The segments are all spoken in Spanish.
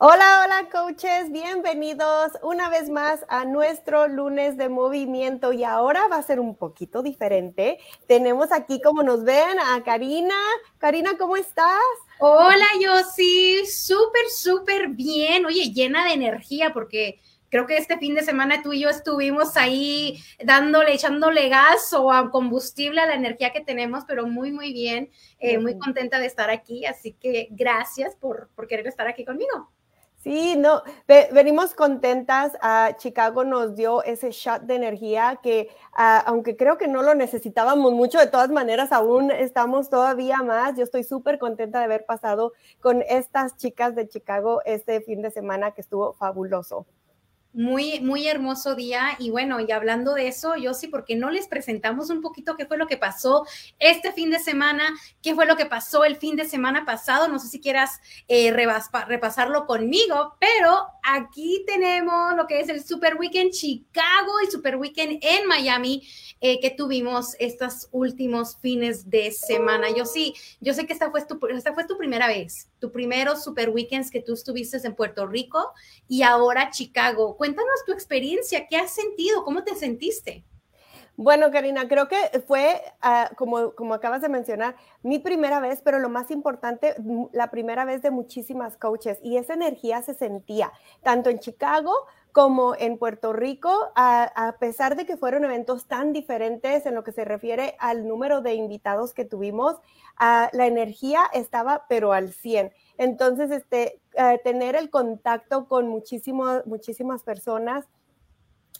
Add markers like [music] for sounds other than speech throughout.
Hola, hola coaches, bienvenidos una vez más a nuestro lunes de movimiento y ahora va a ser un poquito diferente. Tenemos aquí, como nos ven, a Karina. Karina, ¿cómo estás? Hola, yo sí, súper, súper bien. Oye, llena de energía porque creo que este fin de semana tú y yo estuvimos ahí dándole, echándole gas o a combustible a la energía que tenemos, pero muy, muy bien. Eh, muy contenta de estar aquí, así que gracias por, por querer estar aquí conmigo. Sí, no, venimos contentas. a Chicago nos dio ese shot de energía que, ah, aunque creo que no lo necesitábamos mucho, de todas maneras aún estamos todavía más. Yo estoy súper contenta de haber pasado con estas chicas de Chicago este fin de semana que estuvo fabuloso muy, muy hermoso día. Y bueno, y hablando de eso, yo sí, porque no les presentamos un poquito qué fue lo que pasó este fin de semana, qué fue lo que pasó el fin de semana pasado. No sé si quieras eh, repasarlo conmigo, pero aquí tenemos lo que es el Super Weekend Chicago y Super Weekend en Miami eh, que tuvimos estos últimos fines de semana. Yo sí, yo sé que esta fue tu, esta fue tu primera vez, tu primero Super Weekends que tú estuviste en Puerto Rico y ahora Chicago cuéntanos tu experiencia, ¿qué has sentido? ¿Cómo te sentiste? Bueno, Karina, creo que fue, ah, como, como acabas de mencionar, mi primera vez, pero lo más importante, la primera vez de muchísimas coaches y esa energía se sentía tanto en Chicago como en Puerto Rico, a, pesar de que fueron eventos tan diferentes en lo que se refiere al número de invitados que tuvimos, ah, la energía estaba pero al 100. Entonces, este, eh, tener el contacto con muchísimas personas,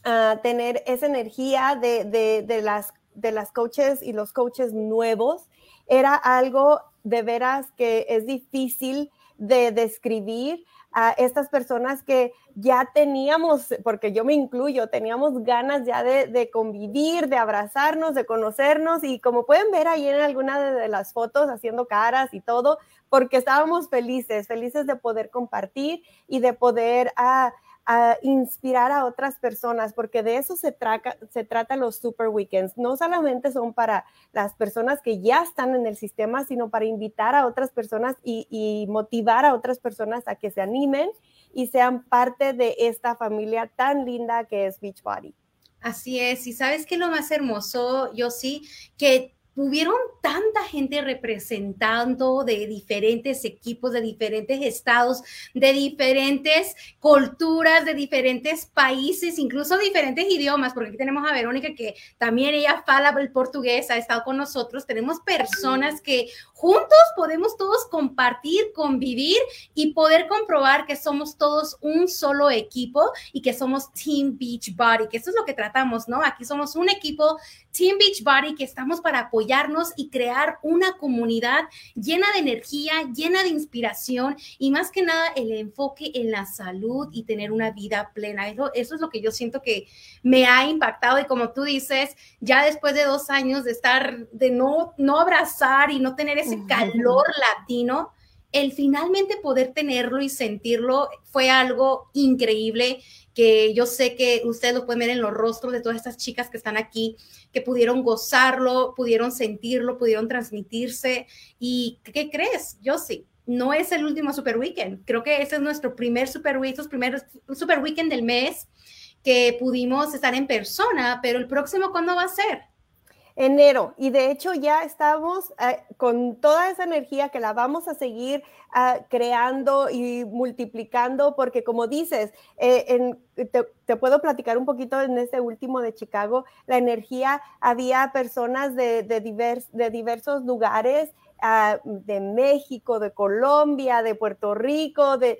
uh, tener esa energía de, de, de, las, de las coaches y los coaches nuevos, era algo de veras que es difícil de describir a estas personas que ya teníamos, porque yo me incluyo, teníamos ganas ya de, convivir, de abrazarnos, de conocernos y como pueden ver ahí en alguna de, las fotos haciendo caras y todo, porque estábamos felices, felices de poder compartir y de poder... Ah, a inspirar a otras personas, porque de eso se, trata, se trata los super weekends. No solamente son para las personas que ya están en el sistema, sino para invitar a otras personas y, y motivar a otras personas a que se animen y sean parte de esta familia tan linda que es Beachbody. Así es, y sabes que lo más hermoso, yo sí, que hubieron tanta gente representando de diferentes equipos, de diferentes estados, de diferentes culturas, de diferentes países, incluso diferentes idiomas, porque aquí tenemos a Verónica que también ella fala el portugués, ha estado con nosotros. Tenemos personas que juntos podemos todos compartir, convivir y poder comprobar que somos todos un solo equipo y que somos Team Beach Body, que eso es lo que tratamos, ¿no? Aquí somos un equipo Team Beach Body que estamos para apoyar y crear una comunidad llena de energía, llena de inspiración y más que nada el enfoque en la salud y tener una vida plena. Eso, eso es lo que yo siento que me ha impactado y como tú dices, ya después de dos años de estar, de no, no abrazar y no tener ese calor latino, el finalmente poder tenerlo y sentirlo fue algo increíble que yo sé que ustedes lo pueden ver en los rostros de todas estas chicas que están aquí, que pudieron gozarlo, pudieron sentirlo, pudieron transmitirse. ¿Y qué crees? Yo sí. No es el último Super Weekend. Creo que ese es nuestro primer Super Weekend, primer Super Weekend del mes que pudimos estar en persona, pero el próximo, ¿cuándo va a ser? Enero. Y de hecho ya estamos eh, con toda esa energía que la vamos a seguir ah, creando y multiplicando, porque como dices, eh, te, puedo platicar un poquito en este último de Chicago, la energía, había personas de, de diversos lugares. Ah, de México, de Colombia, de Puerto Rico, de,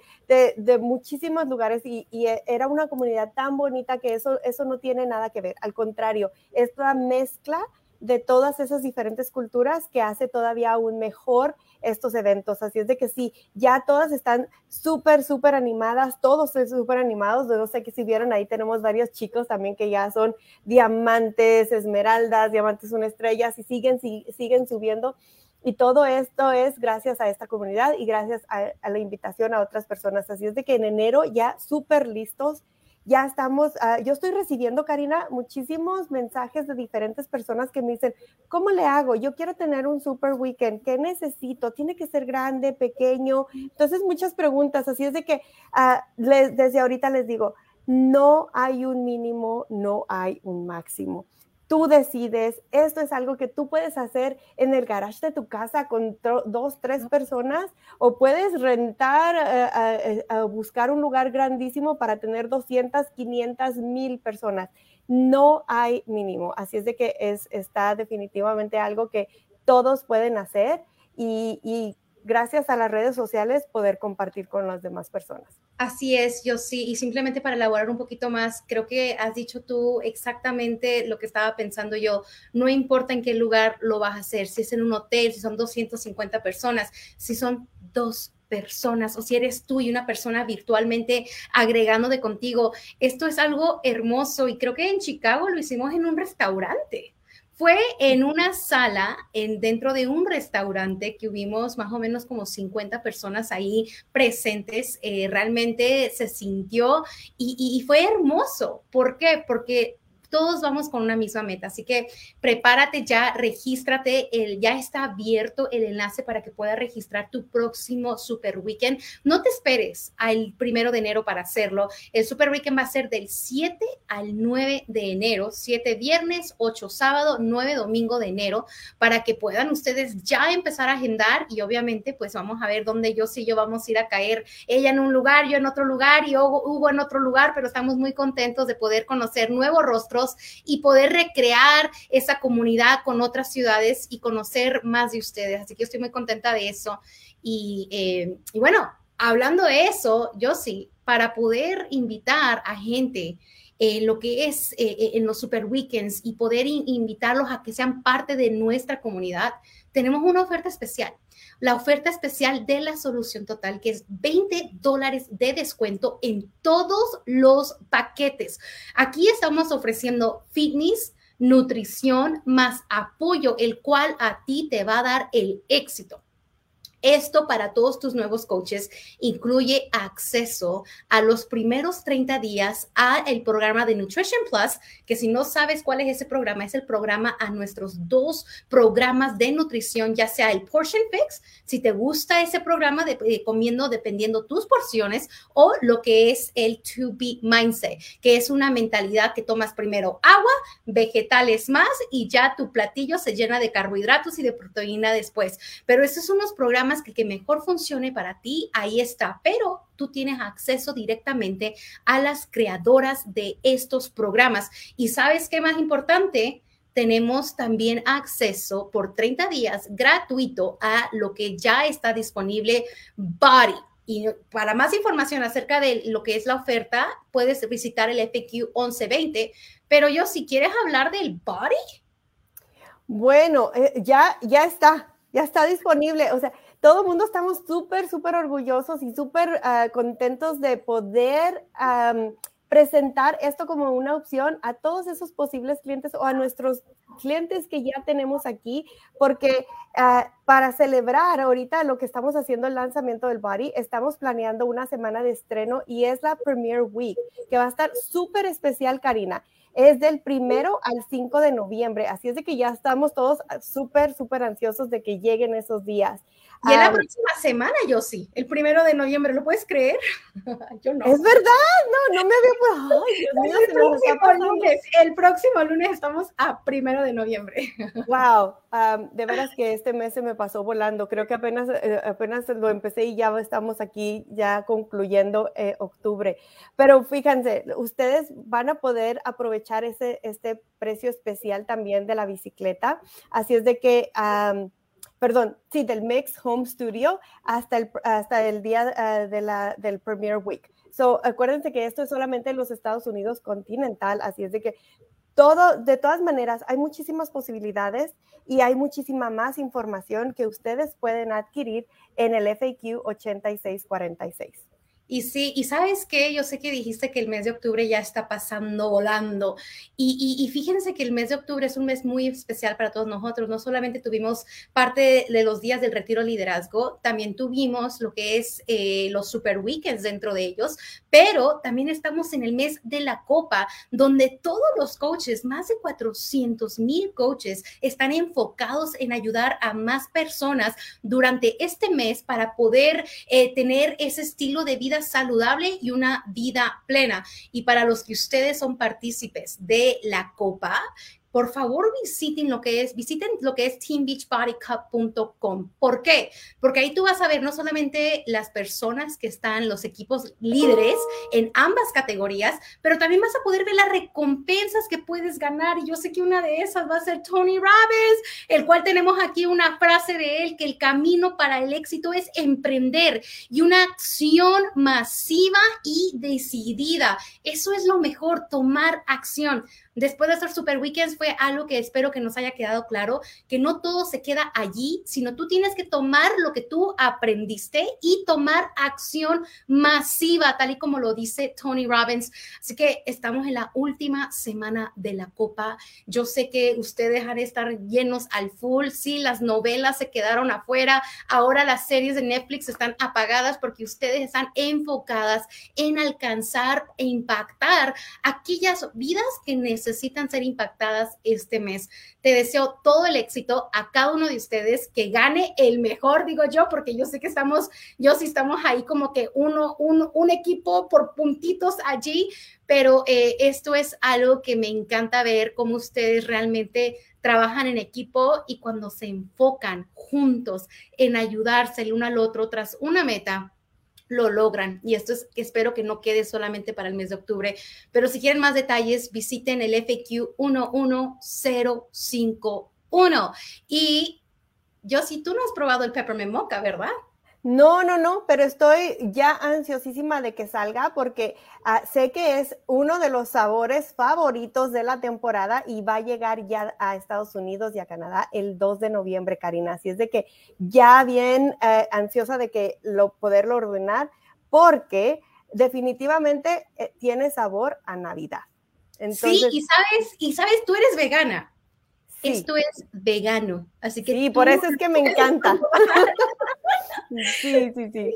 muchísimos lugares y, y, era una comunidad tan bonita que eso, eso no tiene nada que ver. Al contrario, esta mezcla de todas esas diferentes culturas que hace todavía aún mejor estos eventos. Así es de que sí, ya todas están súper, súper animadas, todos son súper animados. No sé que si vieron ahí tenemos varios chicos también que ya son diamantes, esmeraldas, diamantes son estrellas y siguen, siguen subiendo. Y todo esto es gracias a esta comunidad y gracias a, a la invitación a otras personas. Así es de que en enero ya súper listos ya estamos, ah, yo estoy recibiendo, Karina, muchísimos mensajes de diferentes personas que me dicen, ¿cómo le hago? Yo quiero tener un super weekend, ¿qué necesito? ¿Tiene que ser grande, pequeño? Entonces, muchas preguntas, así es de que ah, desde ahorita les digo, no hay un mínimo, no hay un máximo tú decides, esto es algo que tú puedes hacer en el garage de tu casa con dos, tres personas o puedes rentar, eh, eh, buscar un lugar grandísimo para tener 200, 500, mil personas. No hay mínimo, así es de que es, está definitivamente algo que todos pueden hacer y, y gracias a las redes sociales poder compartir con las demás personas. Así es, yo sí, y simplemente para elaborar un poquito más, creo que has dicho tú exactamente lo que estaba pensando yo. No importa en qué lugar lo vas a hacer, si es en un hotel, si son 250 personas, si son dos personas o si eres tú y una persona virtualmente agregando de contigo. Esto es algo hermoso y creo que en Chicago lo hicimos en un restaurante. Fue en una sala, en, dentro de un restaurante que hubimos más o menos como 50 personas ahí presentes. Eh, realmente se sintió y, y fue hermoso. ¿Por qué? Porque todos vamos con una misma meta. Así que prepárate ya, regístrate, el, ya está abierto el enlace para que puedas registrar tu próximo Super Weekend. No te esperes al primero de enero para hacerlo. El Super Weekend va a ser del 7 al 9 de enero, 7 viernes, 8 sábado, 9 domingo de enero, para que puedan ustedes ya empezar a agendar y obviamente pues vamos a ver dónde yo sí yo vamos a ir a caer. Ella en un lugar, yo en otro lugar y Hugo en otro lugar, pero estamos muy contentos de poder conocer nuevos y poder recrear esa comunidad con otras ciudades y conocer más de ustedes. Así que estoy muy contenta de eso. Y, eh, bueno, hablando de eso, yo sí, para poder invitar a gente en lo que es eh, eh, en los super weekends y poder invitarlos a que sean parte de nuestra comunidad, tenemos una oferta especial la oferta especial de la solución total, que es 20 dólares de descuento en todos los paquetes. Aquí estamos ofreciendo fitness, nutrición más apoyo, el cual a ti te va a dar el éxito. Esto para todos tus nuevos coaches incluye acceso a los primeros 30 días a el programa de Nutrition Plus, que si no sabes cuál es ese programa, es el programa a nuestros dos programas de nutrición, ya sea el Portion Fix, si te gusta ese programa de, eh, comiendo dependiendo tus porciones, o lo que es el To Be Mindset, que es una mentalidad que tomas primero agua, vegetales más y ya tu platillo se llena de carbohidratos y de proteína después. Pero esos son los programas que, mejor funcione para ti, ahí está, pero tú tienes acceso directamente a las creadoras de estos programas. Y sabes qué más importante, tenemos también acceso por 30 días gratuito a lo que ya está disponible Body. Y para más información acerca de lo que es la oferta, puedes visitar el FQ 1120. Pero yo, si quieres hablar del Body. Bueno, eh, ya, ya está, ya está disponible. O sea, todo el mundo estamos súper, súper orgullosos y súper ah, contentos de poder presentar esto como una opción a todos esos posibles clientes o a nuestros clientes que ya tenemos aquí, porque ah, para celebrar ahorita lo que estamos haciendo el lanzamiento del Body, estamos planeando una semana de estreno y es la Premier Week, que va a estar súper especial, Karina es del primero al 5 de noviembre. Así es de que ya estamos todos ah, súper, súper ansiosos de que lleguen esos días. Y en la próxima semana, yo sí, el primero de noviembre, ¿lo puedes creer? [laughs] yo no. Es verdad, no, no me había. Ay, Dios [laughs] mío, el, próximo lunes, el próximo lunes estamos a primero de noviembre. [laughs] wow, de veras que este mes se me pasó volando. Creo que apenas, eh, apenas lo empecé y ya estamos aquí, ya concluyendo eh, octubre. Pero fíjense, ustedes van a poder aprovechar ese, este precio especial también de la bicicleta. Así es de que perdón, sí, del Mix Home Studio hasta el, hasta el día ah, de la, del Premier Week. So, acuérdense que esto es solamente en los Estados Unidos continental, así es de que todo, de todas maneras, hay muchísimas posibilidades y hay muchísima más información que ustedes pueden adquirir en el FAQ 8646. Y sí, y sabes qué, yo sé que dijiste que el mes de octubre ya está pasando volando. Y, y, fíjense que el mes de octubre es un mes muy especial para todos nosotros. No solamente tuvimos parte de los días del retiro liderazgo, también tuvimos lo que es eh, los super weekends dentro de ellos, pero también estamos en el mes de la copa, donde todos los coaches, más de 400 mil coaches, están enfocados en ayudar a más personas durante este mes para poder eh, tener ese estilo de vida saludable y una vida plena. Y para los que ustedes son partícipes de la copa, por favor visiten lo que es, visiten lo que es teambeachbodycup.com. ¿Por qué? Porque ahí tú vas a ver no solamente las personas que están, los equipos líderes en ambas categorías, pero también vas a poder ver las recompensas que puedes ganar. Y yo sé que una de esas va a ser Tony Robbins, el cual tenemos aquí una frase de él, que el camino para el éxito es emprender y una acción masiva y decidida. Eso es lo mejor, tomar acción después de hacer Super Weekends fue algo que espero que nos haya quedado claro, que no todo se queda allí, sino tú tienes que tomar lo que tú aprendiste y tomar acción masiva, tal y como lo dice Tony Robbins. Así que estamos en la última semana de la Copa. Yo sé que ustedes han de estar llenos al full, sí, las novelas se quedaron afuera, ahora las series de Netflix están apagadas porque ustedes están enfocadas en alcanzar e impactar aquellas vidas que necesitan necesitan ser impactadas este mes. Te deseo todo el éxito a cada uno de ustedes, que gane el mejor, digo yo, porque yo sé que estamos, yo sí estamos ahí como que uno, un, un equipo por puntitos allí, pero eh, esto es algo que me encanta ver, cómo ustedes realmente trabajan en equipo y cuando se enfocan juntos en ayudarse el uno al otro tras una meta, lo logran. Y esto es espero que no quede solamente para el mes de octubre. Pero si quieren más detalles, visiten el FQ 11051. Y yo, si tú no has probado el peppermint mocha, ¿verdad? No, no, no, pero estoy ya ansiosísima de que salga porque ah, sé que es uno de los sabores favoritos de la temporada y va a llegar ya a Estados Unidos y a Canadá el 2 de noviembre, Karina. Así es de que ya bien eh, ansiosa de que lo poderlo ordenar porque definitivamente eh, tiene sabor a Navidad. sí, y sabes, y sabes, tú eres vegana. Esto es vegano, así que... Sí, por eso es que me encanta. [laughs] sí, sí, sí.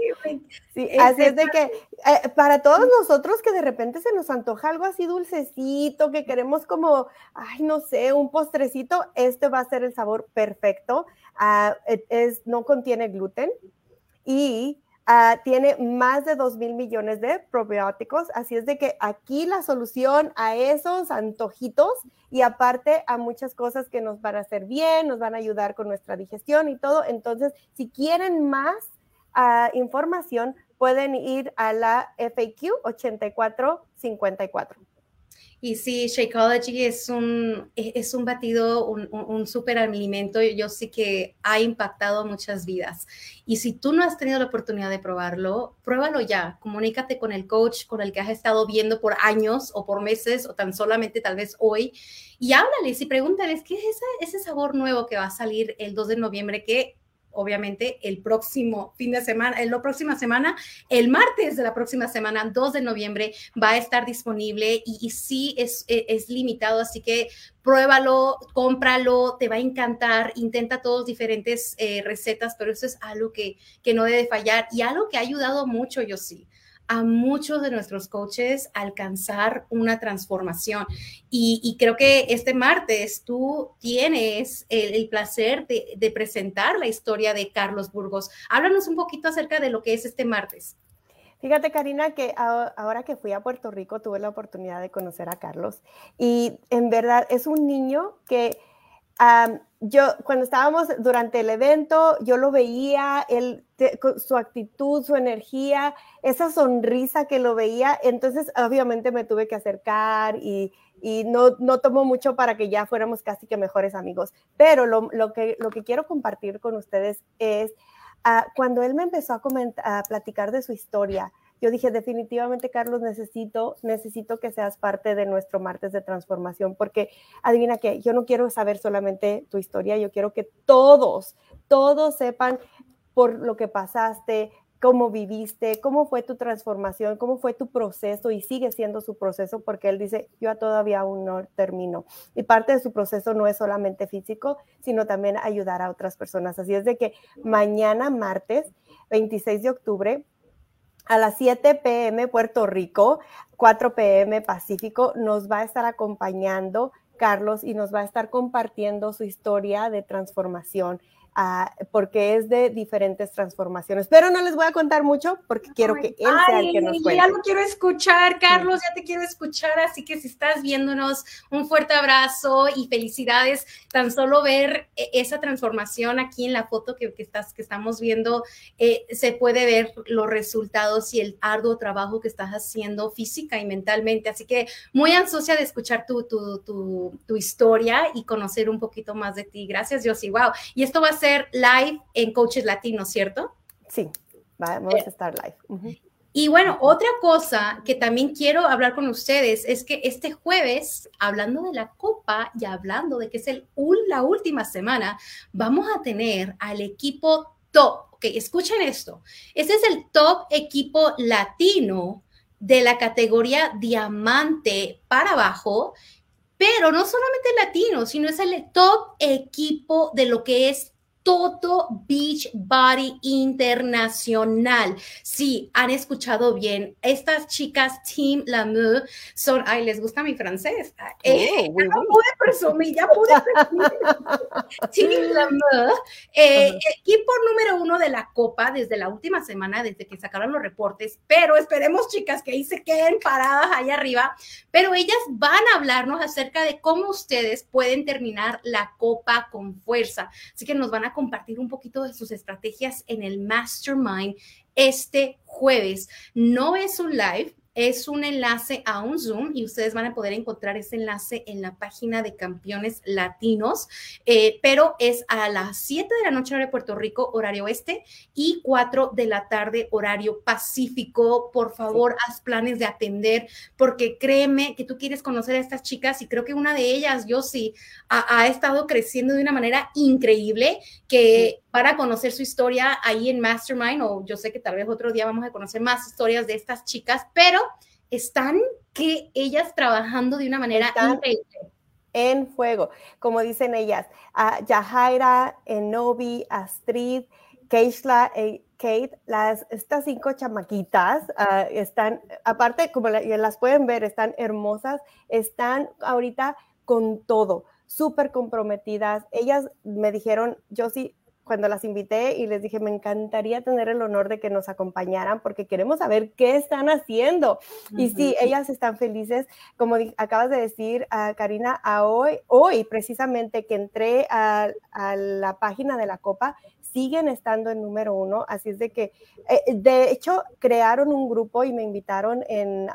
sí así es de que eh, para todos nosotros que de repente se nos antoja algo así dulcecito, que queremos como, ay, no sé, un postrecito, este va a ser el sabor perfecto. Ah, es, no contiene gluten y Ah, tiene más de 2 mil millones de probióticos, así es de que aquí la solución a esos antojitos y aparte a muchas cosas que nos van a hacer bien, nos van a ayudar con nuestra digestión y todo. Entonces, si quieren más ah, información, pueden ir a la FAQ 8454. Y sí, Shakeology es un, e, es un batido, un, un, súper alimento. Yo sé que ha impactado muchas vidas. Y si tú no has tenido la oportunidad de probarlo, pruébalo ya. Comunícate con el coach con el que has estado viendo por años o por meses o tan solamente tal vez hoy. Y háblales y pregúntales qué es ese, ese sabor nuevo que va a salir el 2 de noviembre que obviamente el próximo fin de semana, en la próxima semana, el martes de la próxima semana, 2 de noviembre, va a estar disponible y, sí es, e, es, limitado, así que pruébalo, cómpralo, te va a encantar, intenta todas diferentes eh, recetas, pero eso es algo que, que no debe fallar y algo que ha ayudado mucho, yo sí a muchos de nuestros coaches alcanzar una transformación. Y, creo que este martes tú tienes el, placer de, presentar la historia de Carlos Burgos. Háblanos un poquito acerca de lo que es este martes. Fíjate, Karina, que ahora que fui a Puerto Rico tuve la oportunidad de conocer a Carlos y en verdad es un niño que yo, cuando estábamos durante el evento, yo lo veía, él, su actitud, su energía, esa sonrisa que lo veía, entonces obviamente me tuve que acercar y, no, tomó mucho para que ya fuéramos casi que mejores amigos. Pero lo, que, quiero compartir con ustedes es, uh, cuando él me empezó a platicar de su historia, yo dije, definitivamente, Carlos, necesito, necesito que seas parte de nuestro martes de transformación, porque adivina que yo no quiero saber solamente tu historia, yo quiero que todos, todos sepan por lo que pasaste, cómo viviste, cómo fue tu transformación, cómo fue tu proceso y sigue siendo su proceso porque él dice, yo todavía aún no termino. Y parte de su proceso no es solamente físico, sino también ayudar a otras personas. Así es de que mañana, martes 26 de octubre, a las 7 pm Puerto Rico, 4 pm Pacífico, nos va a estar acompañando Carlos y nos va a estar compartiendo su historia de transformación porque es de diferentes transformaciones. Pero no les voy a contar mucho porque quiero que él sea el que nos cuente. Ya lo quiero escuchar, Carlos, ya te quiero escuchar. Así que si estás viéndonos, un fuerte abrazo y felicidades. Tan solo ver e, esa transformación aquí en la foto que, que estás, que estamos viendo, eh, se puede ver los resultados y el arduo trabajo que estás haciendo física y mentalmente. Así que muy ansiosa de escuchar tu, tu, tu, tu historia y conocer un poquito más de ti. Gracias, Josie. Wow. Y esto va a live en Coaches Latinos, ¿cierto? Sí, vamos a eh, estar live. Y bueno, otra cosa que también quiero hablar con ustedes es que este jueves, hablando de la Copa y hablando de que es el, la última semana, vamos a tener al equipo top. Ok, escuchen esto. Este es el top equipo latino de la categoría diamante para abajo pero no solamente latino, sino es el top equipo de lo que es todo Beach Body Internacional. Sí, han escuchado bien. Estas chicas Team Lamour son, ay, les gusta mi francés. Eh, oh, ya pude presumir, ya pude presumir. [laughs] Team Lamour, eh, equipo número uno de la Copa desde la última semana, desde que sacaron los reportes, pero esperemos, chicas, que ahí se queden paradas ahí arriba, pero ellas van a hablarnos acerca de cómo ustedes pueden terminar la Copa con fuerza. Así que nos van a compartir un poquito de sus estrategias en el Mastermind este jueves. No es un live, es un enlace a un Zoom y ustedes van a poder encontrar ese enlace en la página de Campeones Latinos, eh, pero es a las 7 de la noche hora de Puerto Rico, horario oeste, y 4 de la tarde, horario pacífico. Por favor, haz planes de atender, porque créeme que tú quieres conocer a estas chicas y creo que una de ellas, yo sí, ha, ha estado creciendo de una manera increíble que para conocer su historia ahí en Mastermind, o yo sé que tal vez otro día vamos a conocer más historias de estas chicas, pero están que ellas trabajando de una manera increíble. En fuego, como dicen ellas, uh, Yahaira, Enobi, Astrid, Keishla, eh, Kate, las, estas cinco chamaquitas ah, están, aparte, como las pueden ver, están hermosas, están ahorita con todo, súper comprometidas. Ellas me dijeron, yo sí, cuando las invité y les dije, me encantaría tener el honor de que nos acompañaran porque queremos saber qué están haciendo. Y sí, ellas están felices, como acabas de decir, a Karina, a hoy, hoy precisamente que entré a, la página de la Copa, siguen estando en número uno, así es de que, eh, de hecho, crearon un grupo y me invitaron en,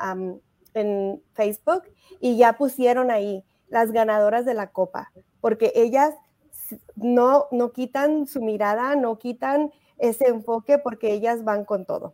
en Facebook y ya pusieron ahí las ganadoras de la Copa, porque ellas no, no quitan su mirada, no quitan ese enfoque porque ellas van con todo.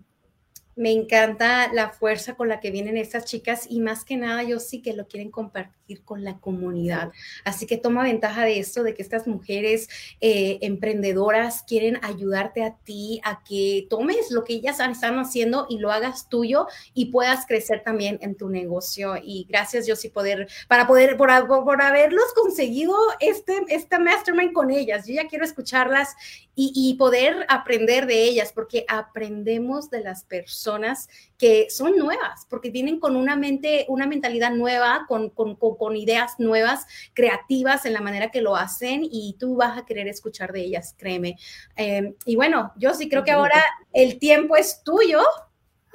Me encanta la fuerza con la que vienen estas chicas y más que nada yo sí que lo quieren compartir con la comunidad. Así que toma ventaja de esto, de que estas mujeres eh, emprendedoras quieren ayudarte a ti a que tomes lo que ellas están haciendo y lo hagas tuyo y puedas crecer también en tu negocio. Y gracias yo sí poder, para poder, por, por haberlos conseguido este, esta mastermind con ellas. Yo ya quiero escucharlas y, y poder aprender de ellas porque aprendemos de las personas que son nuevas, porque vienen con una mente, una mentalidad nueva, con, con, con, ideas nuevas, creativas en la manera que lo hacen y tú vas a querer escuchar de ellas, créeme. Eh, y bueno, yo sí creo que ahora el tiempo es tuyo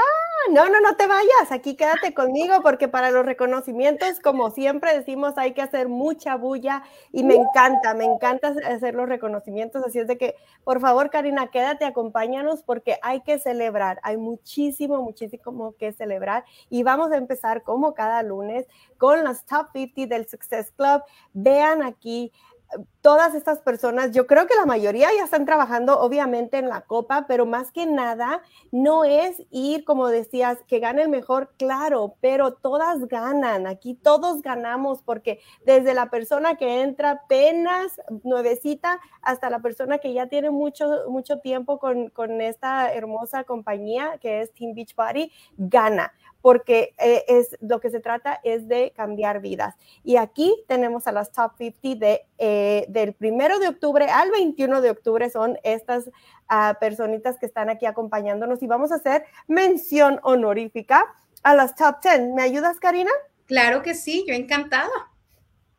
Ah, no, no, no te vayas, aquí quédate conmigo porque para los reconocimientos, como siempre decimos, hay que hacer mucha bulla y me encanta, me encanta hacer los reconocimientos, así es de que, por favor, Karina, quédate, acompáñanos porque hay que celebrar, hay muchísimo, muchísimo que celebrar y vamos a empezar como cada lunes con los Top 50 del Success Club. Vean aquí todas estas personas, yo creo que la mayoría ya están trabajando obviamente en la copa, pero más que nada no es ir, como decías, que gane el mejor, claro, pero todas ganan, aquí todos ganamos porque desde la persona que entra apenas nuevecita hasta la persona que ya tiene mucho, mucho tiempo con, con esta hermosa compañía que es Team Beach Body, gana porque eh, es, lo que se trata es de cambiar vidas. Y aquí tenemos a las top 50 de, eh, del primero de octubre al 21 de octubre son estas ah, personitas que están aquí acompañándonos y vamos a hacer mención honorífica a las top 10. ¿Me ayudas, Karina? Claro que sí, yo encantada.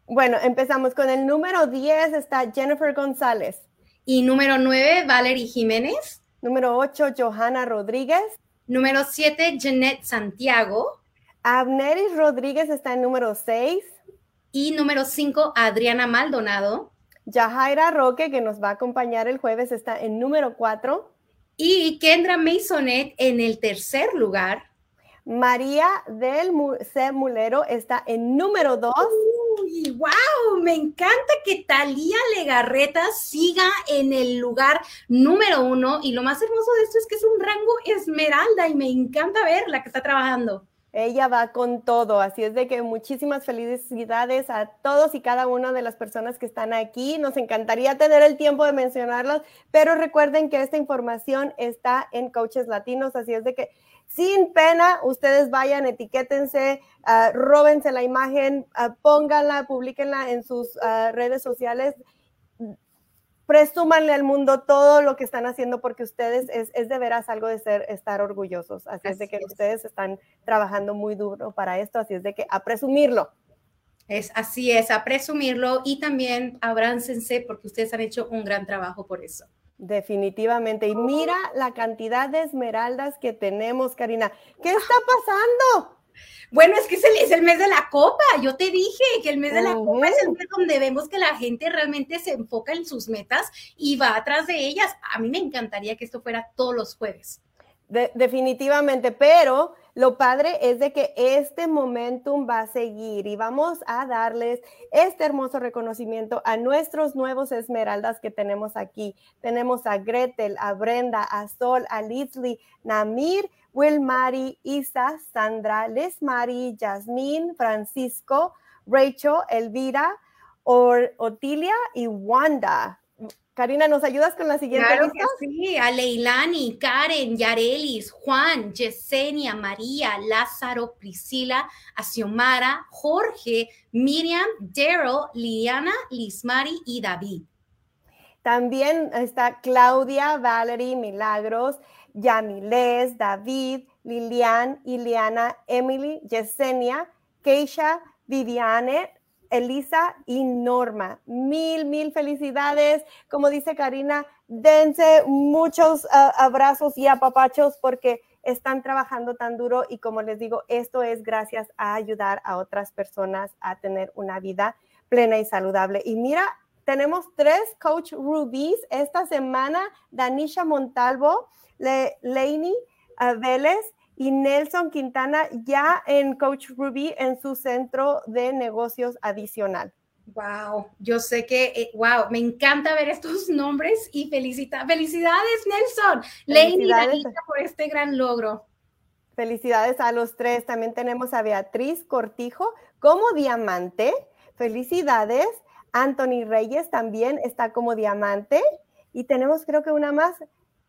Bueno, empezamos con el número 10, está Jennifer González. Y número 9, Valerie Jiménez. Número 8, Johanna Rodríguez. Número 7, Jeanette Santiago. Abneris Rodríguez está en número 6. Y número 5, Adriana Maldonado. Yajaira Roque, que nos va a acompañar el jueves, está en número 4. Y Kendra Masonet en el tercer lugar. María del C. Mulero está en número 2. ¡Uy, wow! Me encanta que Talía Legarreta siga en el lugar número uno. Y lo más hermoso de esto es que es un rango esmeralda y me encanta ver la que está trabajando. Ella va con todo, así es de que muchísimas felicidades a todos y cada una de las personas que están aquí. Nos encantaría tener el tiempo de mencionarlas, pero recuerden que esta información está en Coaches Latinos, así es de que sin pena, ustedes vayan, etiquétense, uh, róbense la imagen, uh, pónganla, publiquenla en sus uh, redes sociales, presúmanle al mundo todo lo que están haciendo porque ustedes es, es de veras algo de ser, estar orgullosos. Así, es de que ustedes están trabajando muy duro para esto, así es de que a presumirlo. Es así es, a presumirlo y también abráncense porque ustedes han hecho un gran trabajo por eso. Definitivamente. Y mira la cantidad de esmeraldas que tenemos, Karina. ¿Qué está pasando? Bueno, es que es el, mes de la copa. Yo te dije que el mes de la copa es el mes donde vemos que la gente realmente se enfoca en sus metas y va atrás de ellas. A mí me encantaría que esto fuera todos los jueves. definitivamente, pero lo padre es de que este momentum va a seguir y vamos a darles este hermoso reconocimiento a nuestros nuevos esmeraldas que tenemos aquí. Tenemos a Gretel, a Brenda, a Sol, a Lisley, Namir, Wilmari, Isa, Sandra, Lesmari, Jasmine, Francisco, Rachel, Elvira, Otilia y Wanda. Karina, ¿nos ayudas con la siguiente claro Que sí, a Leilani, Karen, Yarelis, Juan, Yesenia, María, Lázaro, Priscila, Xiomara, Jorge, Miriam, Daryl, Liliana, Lismari y David. También está Claudia, Valerie, Milagros, Yamiles, David, Lilian, Iliana, Emily, Yesenia, Keisha, Viviane, Elisa y Norma. Mil, mil felicidades. Como dice Karina, dense muchos ah, abrazos y apapachos porque están trabajando tan duro y como les digo, esto es gracias a ayudar a otras personas a tener una vida plena y saludable. Y mira, tenemos tres coach rubies esta semana, Danisha Montalvo, Le ah, Vélez y Nelson Quintana ya en Coach Ruby en su centro de negocios adicional. Wow, yo sé que, wow, me encanta ver estos [laughs] nombres y felicita, felicidades Nelson, felicidades. por este gran logro. Felicidades a los tres. También tenemos a Beatriz Cortijo como diamante. Felicidades. Anthony Reyes también está como diamante. Y tenemos creo que una más,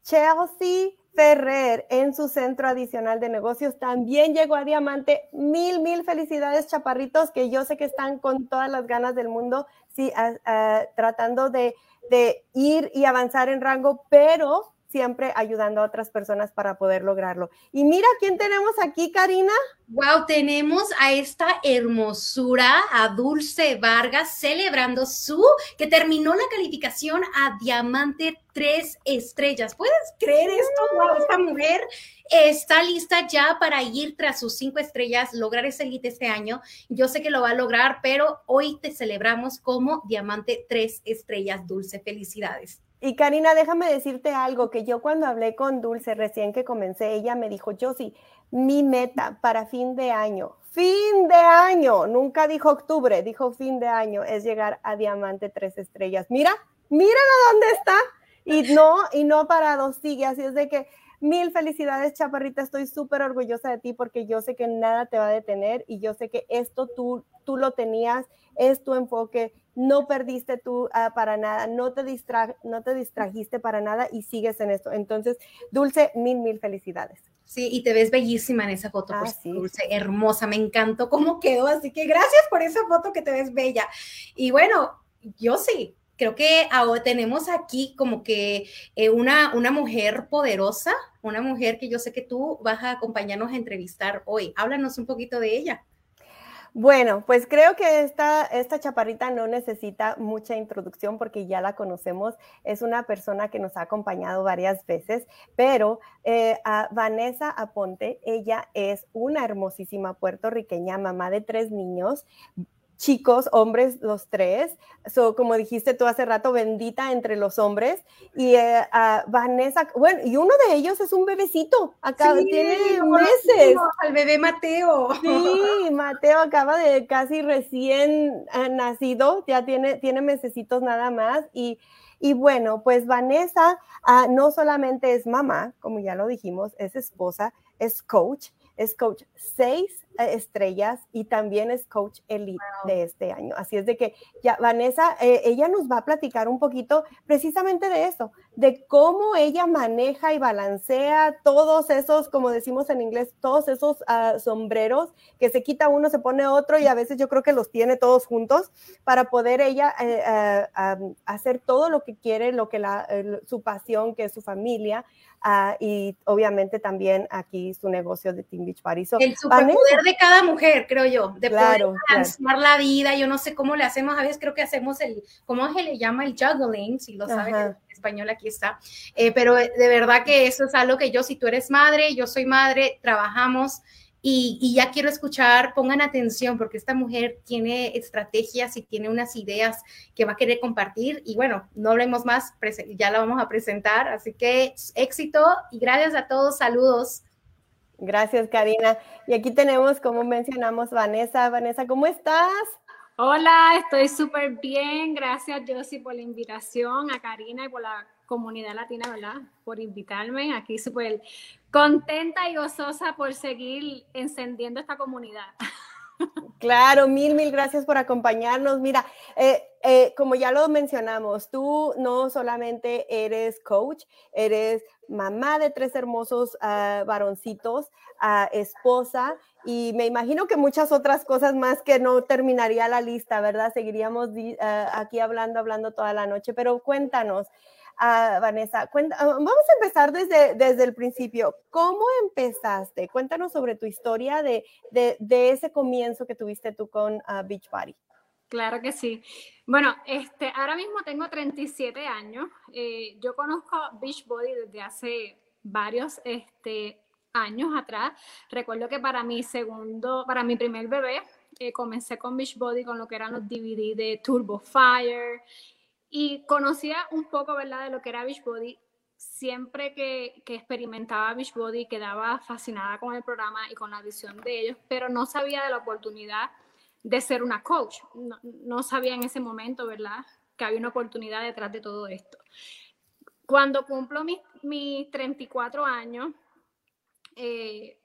Chelsea Ferrer en su centro adicional de negocios también llegó a diamante. Mil, mil felicidades, chaparritos, que yo sé que están con todas las ganas del mundo, sí, tratando de, de ir y avanzar en rango, pero siempre ayudando a otras personas para poder lograrlo. Y mira quién tenemos aquí, Karina. Wow, tenemos a esta hermosura, a Dulce Vargas, celebrando su, que terminó la calificación a Diamante tres estrellas. ¿Puedes creer esto? Wow, esta mujer está lista ya para ir tras sus cinco estrellas, lograr ese elite este año. Yo sé que lo va a lograr, pero hoy te celebramos como Diamante tres estrellas, Dulce. Felicidades. Y Karina, déjame decirte algo, que yo cuando hablé con Dulce recién que comencé, ella me dijo, yo sí, mi meta para fin de año, fin de año, nunca dijo octubre, dijo fin de año, es llegar a diamante tres estrellas. Mira, mírala dónde está. Y no, y no parado, sigue. Así es de que mil felicidades, Chaparrita. Estoy súper orgullosa de ti porque yo sé que nada te va a detener y yo sé que esto tú, tú lo tenías, es tu enfoque, no perdiste tú ah, para nada, no te, distra no te distrajiste para nada y sigues en esto. Entonces, Dulce, mil, mil felicidades. Sí, y te ves bellísima en esa foto, ah, Dulce, hermosa, me encantó cómo quedó, así que gracias por esa foto que te ves bella. Y bueno, yo sí, creo que ahora tenemos aquí como que eh, una, una mujer poderosa, una mujer que yo sé que tú vas a acompañarnos a entrevistar hoy. Háblanos un poquito de ella. Bueno, pues creo que esta, esta chaparrita no necesita mucha introducción porque ya la conocemos. Es una persona que nos ha acompañado varias veces, pero eh, Vanessa Aponte, ella es una hermosísima puertorriqueña, mamá de tres niños, chicos, hombres, los tres. So, como dijiste tú hace rato, bendita entre los hombres. Y eh, Vanessa, bueno, y uno de ellos es un bebecito, acá tiene meses. Al bebé Mateo. Sí, Mateo acaba de casi recién eh, nacido, ya tiene, tiene mesecitos nada más. Y, y bueno, pues Vanessa ah, no solamente es mamá, como ya lo dijimos, es esposa, es coach, es coach seis estrellas y también es coach elite de este año. Así es de que ya Vanessa, eh, ella nos va a platicar un poquito precisamente de eso, de cómo ella maneja y balancea todos esos, como decimos en inglés, todos esos ah, sombreros que se quita uno, se pone otro y a veces yo creo que los tiene todos juntos para poder ella eh, ah, hacer todo lo que quiere, lo que la, su pasión, que es su familia. Ah, y obviamente también aquí su negocio de Team Beach Party. el superpoder de cada mujer, creo yo, de poder transformar la vida. Yo no sé cómo le hacemos, a veces creo que hacemos el, ¿cómo se le llama? El juggling, si lo saben en español, aquí está. Eh, pero de verdad que eso es algo que yo, si tú eres madre, yo soy madre, trabajamos y, ya quiero escuchar, pongan atención porque esta mujer tiene estrategias y tiene unas ideas que va a querer compartir. Y bueno, no hablemos más, ya la vamos a presentar. Así que éxito y gracias a todos. Saludos. Gracias, Karina. Y aquí tenemos, como mencionamos, Vanessa. Vanessa, ¿cómo estás? Hola, estoy súper bien. Gracias, Josie, por la invitación, a Karina y por la comunidad latina, ¿verdad? Por invitarme aquí súper contenta y gozosa por seguir encendiendo esta comunidad. [laughs] Claro, mil, mil gracias por acompañarnos. Mira, eh, eh, como ya lo mencionamos, tú no solamente eres coach, eres mamá de tres hermosos uh, varoncitos, uh, esposa, y me imagino que muchas otras cosas más que no terminaría la lista, ¿verdad? Seguiríamos aquí hablando, hablando toda la noche, pero cuéntanos. Vanessa, ah, vamos a empezar desde, desde el principio. ¿Cómo empezaste? Cuéntanos sobre tu historia de, de, ese comienzo que tuviste tú con Beach ah, Beachbody. Claro que sí. Bueno, este, ahora mismo tengo 37 años. Eh, yo conozco Beachbody desde hace varios este, años atrás. Recuerdo que para mi segundo, para mi primer bebé, eh, comencé con Beachbody con lo que eran los DVD de Turbo Fire y conocía un poco, ¿verdad?, de lo que era Beachbody. Siempre que, que experimentaba Beachbody quedaba fascinada con el programa y con la visión de ellos, pero no sabía de la oportunidad de ser una coach. No, sabía en ese momento, ¿verdad?, que había una oportunidad detrás de todo esto. Cuando cumplo mis, mis 34 años, eh,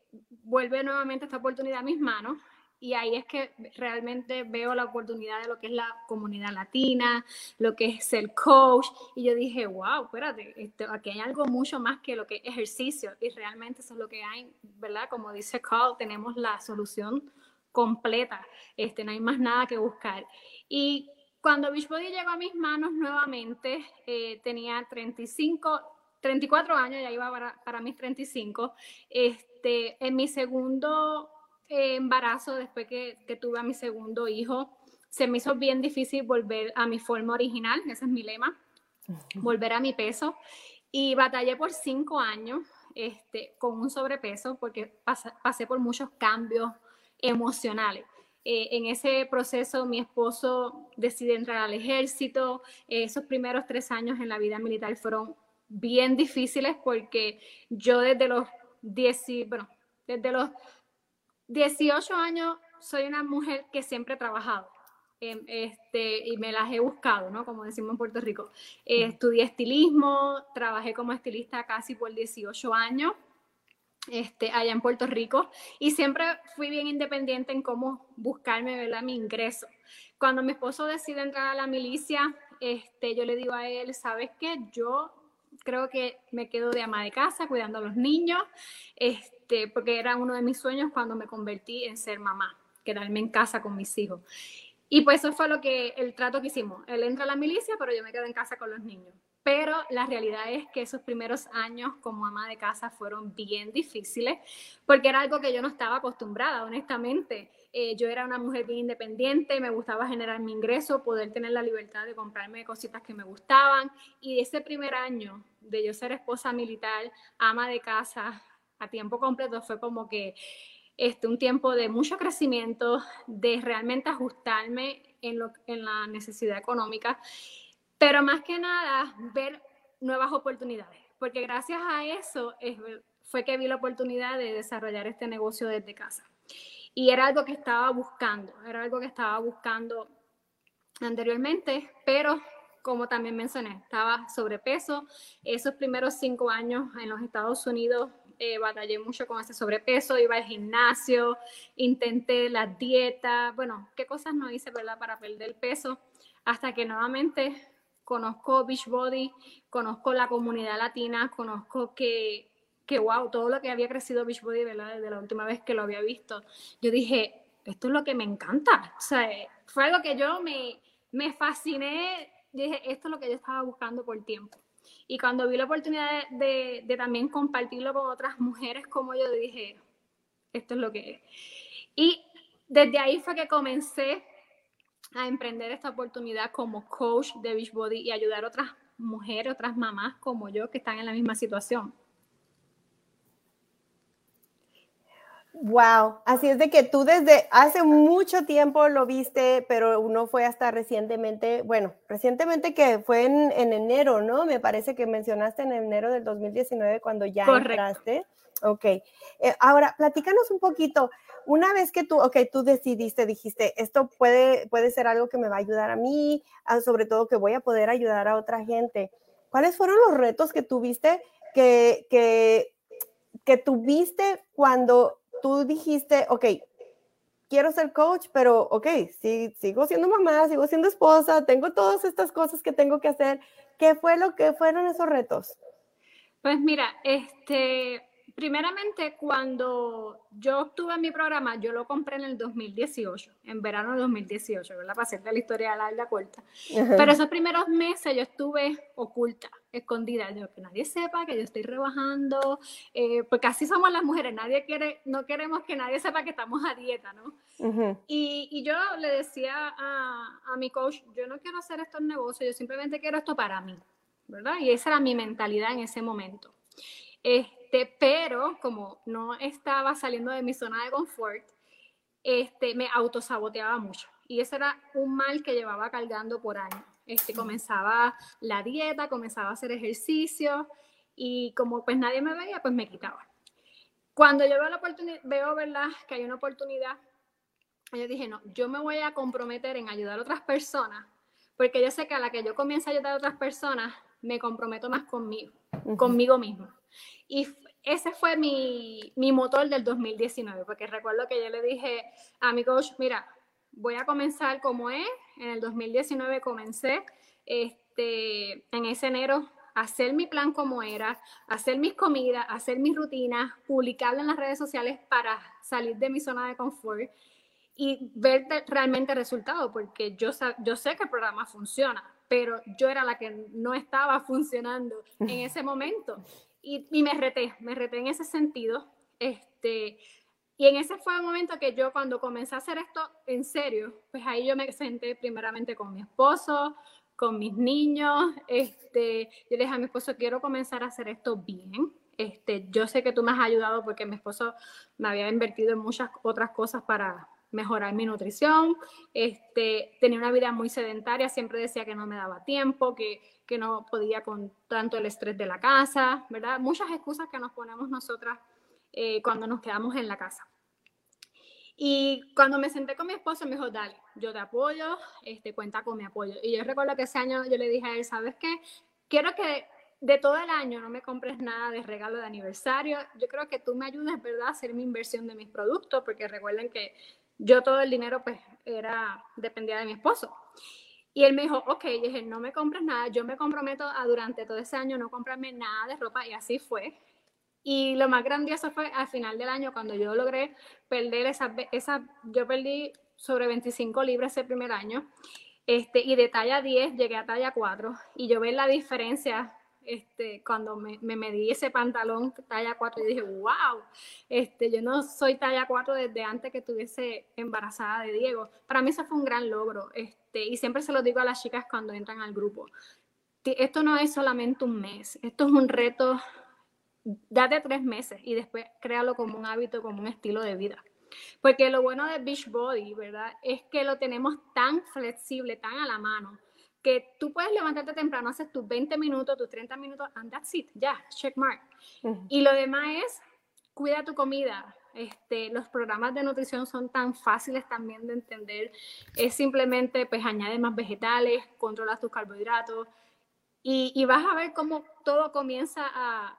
vuelve nuevamente esta oportunidad a mis manos y ahí es que realmente veo la oportunidad de lo que es la comunidad latina, lo que es el coach, y yo dije, wow, espérate, esto, aquí hay algo mucho más que lo que es ejercicio, y realmente eso es lo que hay, ¿verdad? Como dice Carl, tenemos la solución completa, este, no hay más nada que buscar. Y cuando Beachbody llegó a mis manos nuevamente, eh, tenía 35, 34 años, ya iba para, para mis 35, este, en mi segundo embarazo, después que, tuve a mi segundo hijo, se me hizo bien difícil volver a mi forma original, ese es mi lema, volver a mi peso. Y batallé por cinco años este, con un sobrepeso porque pasé, por muchos cambios emocionales. Eh, en ese proceso mi esposo decide entrar al ejército. esos primeros tres años en la vida militar fueron bien difíciles porque yo desde los, 10, bueno, desde los 18 años soy una mujer que siempre he trabajado. Em, este, y me las he buscado, ¿no? Como decimos en Puerto Rico. Eh, estudié estilismo, trabajé como estilista casi por 18 años. Este, allá en Puerto Rico y siempre fui bien independiente en cómo buscarme ¿verdad? mi ingreso. Cuando mi esposo decide entrar a la milicia, este, yo le digo a él, ¿sabes qué? Yo creo que me quedo de ama de casa cuidando a los niños, este, porque era uno de mis sueños cuando me convertí en ser mamá, quedarme en casa con mis hijos. Y pues eso fue lo que el trato que hicimos. Él entra a la milicia, pero yo me quedo en casa con los niños. Pero la realidad es que esos primeros años como ama de casa fueron bien difíciles, porque era algo que yo no estaba acostumbrada, honestamente. Eh, yo era una mujer bien independiente, me gustaba generar mi ingreso, poder tener la libertad de comprarme cositas que me gustaban. Y ese primer año de yo ser esposa militar, ama de casa a tiempo completo, fue como que este, un tiempo de mucho crecimiento, de realmente ajustarme en, lo, en la necesidad económica, pero más que nada ver nuevas oportunidades, porque gracias a eso fue que vi la oportunidad de desarrollar este negocio desde casa. Y era algo que estaba buscando, era algo que estaba buscando anteriormente, pero como también mencioné, estaba sobrepeso. Esos primeros cinco años en los Estados Unidos eh, batallé mucho con ese sobrepeso, iba al gimnasio, intenté la dieta, bueno, qué cosas no hice, ¿verdad?, para perder peso, hasta que nuevamente conozco Beachbody, conozco la comunidad latina, conozco que, que, wow, todo lo que había crecido Beachbody, ¿verdad?, desde la última vez que lo había visto, yo dije, esto es lo que me encanta, o sea, fue algo que yo me, me fasciné, dije, esto es lo que yo estaba buscando por tiempo. Y cuando vi la oportunidad de, también compartirlo con otras [laughs] mujeres como yo, dije, esto es lo que es. Y desde ahí fue que comencé a emprender esta oportunidad como coach de Beachbody y ayudar a otras mujeres, otras mamás como yo que están en la misma situación. Wow, así es de que tú desde hace mucho tiempo lo viste, pero uno fue hasta recientemente, bueno, recientemente que fue en, enero, ¿no? Me parece que mencionaste en enero del 2019 cuando ya entraste. Ok, eh, ahora platícanos un poquito, una vez que tú, ok, tú decidiste, dijiste, esto puede, puede ser algo que me va a ayudar a mí, sobre todo que voy a poder ayudar a otra gente. ¿Cuáles fueron los retos que tuviste que, que, que tuviste cuando tú dijiste, ok, quiero ser coach, pero ok, sí, sigo siendo mamá, sigo siendo esposa, tengo todas estas cosas que tengo que hacer. ¿Qué fue lo que fueron esos retos? Pues mira, este, primeramente, cuando yo obtuve mi programa, yo lo compré en el 2018, en verano de 2018, ¿verdad? Para hacerte la historia larga corta. Pero esos primeros meses yo estuve oculta, escondida, yo, que nadie sepa que yo estoy rebajando, eh, porque así somos las mujeres, nadie quiere, no queremos que nadie sepa que estamos a dieta, ¿no? y, y, yo le decía a, a mi coach, yo no quiero hacer estos negocios, yo simplemente quiero esto para mí, ¿verdad? Y esa era mi mentalidad en ese momento. Este, pero como no estaba saliendo de mi zona de confort, este, me autosaboteaba mucho. Y ese era un mal que llevaba cargando por años. Este, comenzaba la dieta, comenzaba a hacer ejercicio y como pues nadie me veía, pues me quitaba. Cuando yo veo la oportunidad, veo, ¿verdad?, que hay una oportunidad, yo dije, no, yo me voy a comprometer en ayudar a otras personas, porque yo sé que a la que yo comience a ayudar a otras personas, me comprometo más conmigo, conmigo mismo. Y ese fue mi, mi, motor del 2019, porque recuerdo que yo le dije a mi coach, mira, voy a comenzar como es, en el 2019 comencé, este, en ese enero, a hacer mi plan como era, hacer mis comidas, hacer mis rutinas, publicarlo en las redes sociales para salir de mi zona de confort y ver realmente el resultado, porque yo, yo sé que el programa funciona, pero yo era la que no estaba [laughs] funcionando en [laughs] ese momento. Y, me reté, me reté en ese sentido. Este, y en ese fue el momento que yo cuando comencé a hacer esto en serio, pues ahí yo me senté primeramente con mi esposo, con mis niños. Este, yo le dije a mi esposo, quiero comenzar a hacer esto bien. Este, yo sé que tú me has ayudado porque mi esposo me había invertido en muchas otras cosas para, mejorar mi nutrición, este, tenía una vida muy sedentaria, siempre decía que no me daba tiempo, que, que no podía con tanto el estrés de la casa, ¿verdad? Muchas excusas que nos ponemos nosotras eh, cuando nos quedamos en la casa. Y cuando me senté con mi esposo, me dijo, dale, yo te apoyo, este, cuenta con mi apoyo. Y yo recuerdo que ese año yo le dije a él, ¿sabes qué? Quiero que de todo el año no me compres nada de regalo de aniversario. Yo creo que tú me ayudes, ¿verdad?, a hacer mi inversión de mis productos, porque recuerden que yo todo el dinero, pues, era, dependía de mi esposo. Y él me dijo, ok, dije, no me compres nada, yo me comprometo a durante todo ese año no comprarme nada de ropa, y así fue. Y lo más grandioso fue al final del año, cuando yo logré perder esa, esa yo perdí sobre 25 libras ese primer año, este, y de talla 10 llegué a talla 4, y yo ver la diferencia este, cuando me, me, medí ese pantalón talla 4 y dije, wow, este, yo no soy talla 4 desde antes que estuviese embarazada de Diego. Para mí eso fue un gran logro este, y siempre se lo digo a las chicas cuando entran al grupo. Esto no es solamente un mes, esto es un reto date tres meses y después créalo como un hábito, como un estilo de vida. Porque lo bueno de Beachbody, ¿verdad? Es que lo tenemos tan flexible, tan a la mano, que tú puedes levantarte temprano, haces tus 20 minutos, tus 30 minutos, and that's it, ya, check mark. Y lo demás es, cuida tu comida. Este, los programas de nutrición son tan fáciles también de entender. Es simplemente, pues, añade más vegetales, controlas tus carbohidratos y, y vas a ver cómo todo comienza a,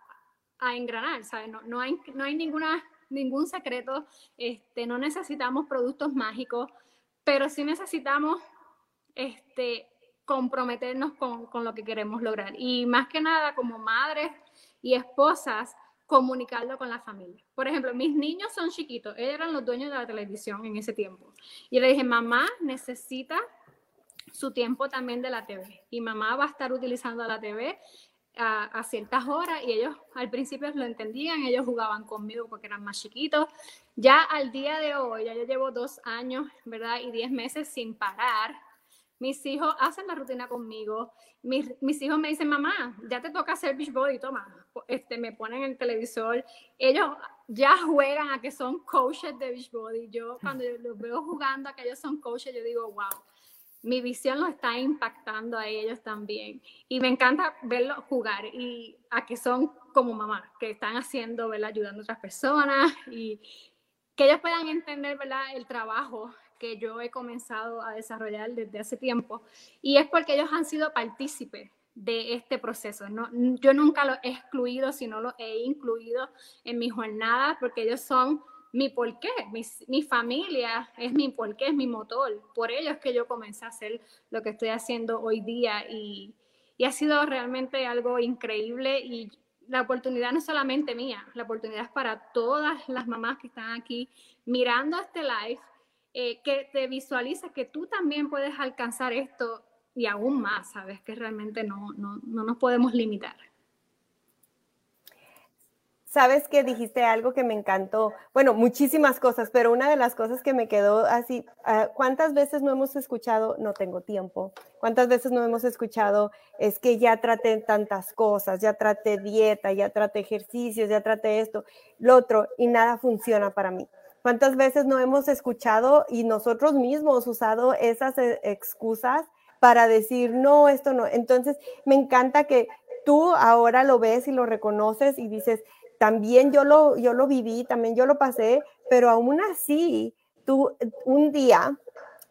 a engranar, ¿sabes? No, no, hay, no hay ninguna, ningún secreto, este, no necesitamos productos mágicos, pero sí necesitamos este, comprometernos con, con lo que queremos lograr. Y más que nada, como madres y esposas, comunicarlo con la familia. Por ejemplo, mis niños son chiquitos, ellos eran los dueños de la televisión en ese tiempo. Y le dije, mamá necesita su tiempo también de la TV. Y mamá va a estar utilizando la TV a, ciertas horas y ellos al principio lo entendían, ellos jugaban conmigo porque eran más chiquitos. Ya al día de hoy, ya yo llevo dos años, ¿verdad? Y diez meses sin parar. Mis hijos hacen la rutina conmigo. Mis, mis hijos me dicen, mamá, ya te toca hacer beach body, toma. Este, me ponen el televisor. Ellos ya juegan a que son coaches de beach body. Yo [laughs] cuando los veo jugando a que ellos son coaches, yo digo, wow mi visión lo está impactando a ellos también. Y me encanta verlos jugar y a que son como mamá, que están haciendo, ¿verdad? Ayudando a otras personas y que ellos puedan entender, ¿verdad? El trabajo que yo he comenzado a desarrollar desde hace tiempo. Y es porque ellos han sido partícipes de este proceso. No, yo nunca lo he excluido, sino lo he incluido en mi jornada porque ellos son mi porqué, mi, mi familia es mi porqué, es mi motor. Por ello es que yo comencé a hacer lo que estoy haciendo hoy día y, y ha sido realmente algo increíble y la oportunidad no es solamente mía, la oportunidad es para todas las mamás que están aquí mirando este live, eh, que te visualices que tú también puedes alcanzar esto y aún más, sabes que realmente no, no, no nos podemos limitar. Sabes que dijiste algo que me encantó. Bueno, muchísimas cosas, pero una de las cosas que me quedó así, ah, ¿cuántas veces no hemos escuchado, no tengo tiempo? ¿Cuántas veces no hemos escuchado, es que ya traté tantas cosas, ya traté dieta, ya traté ejercicios, ya traté esto, lo otro, y nada funciona para mí? ¿Cuántas veces no hemos escuchado y nosotros mismos usado esas eh, excusas para decir, no, esto no? Entonces, me encanta que tú ahora lo ves y lo reconoces y dices, también yo lo, yo lo viví, también yo lo pasé, pero aún así, tú un día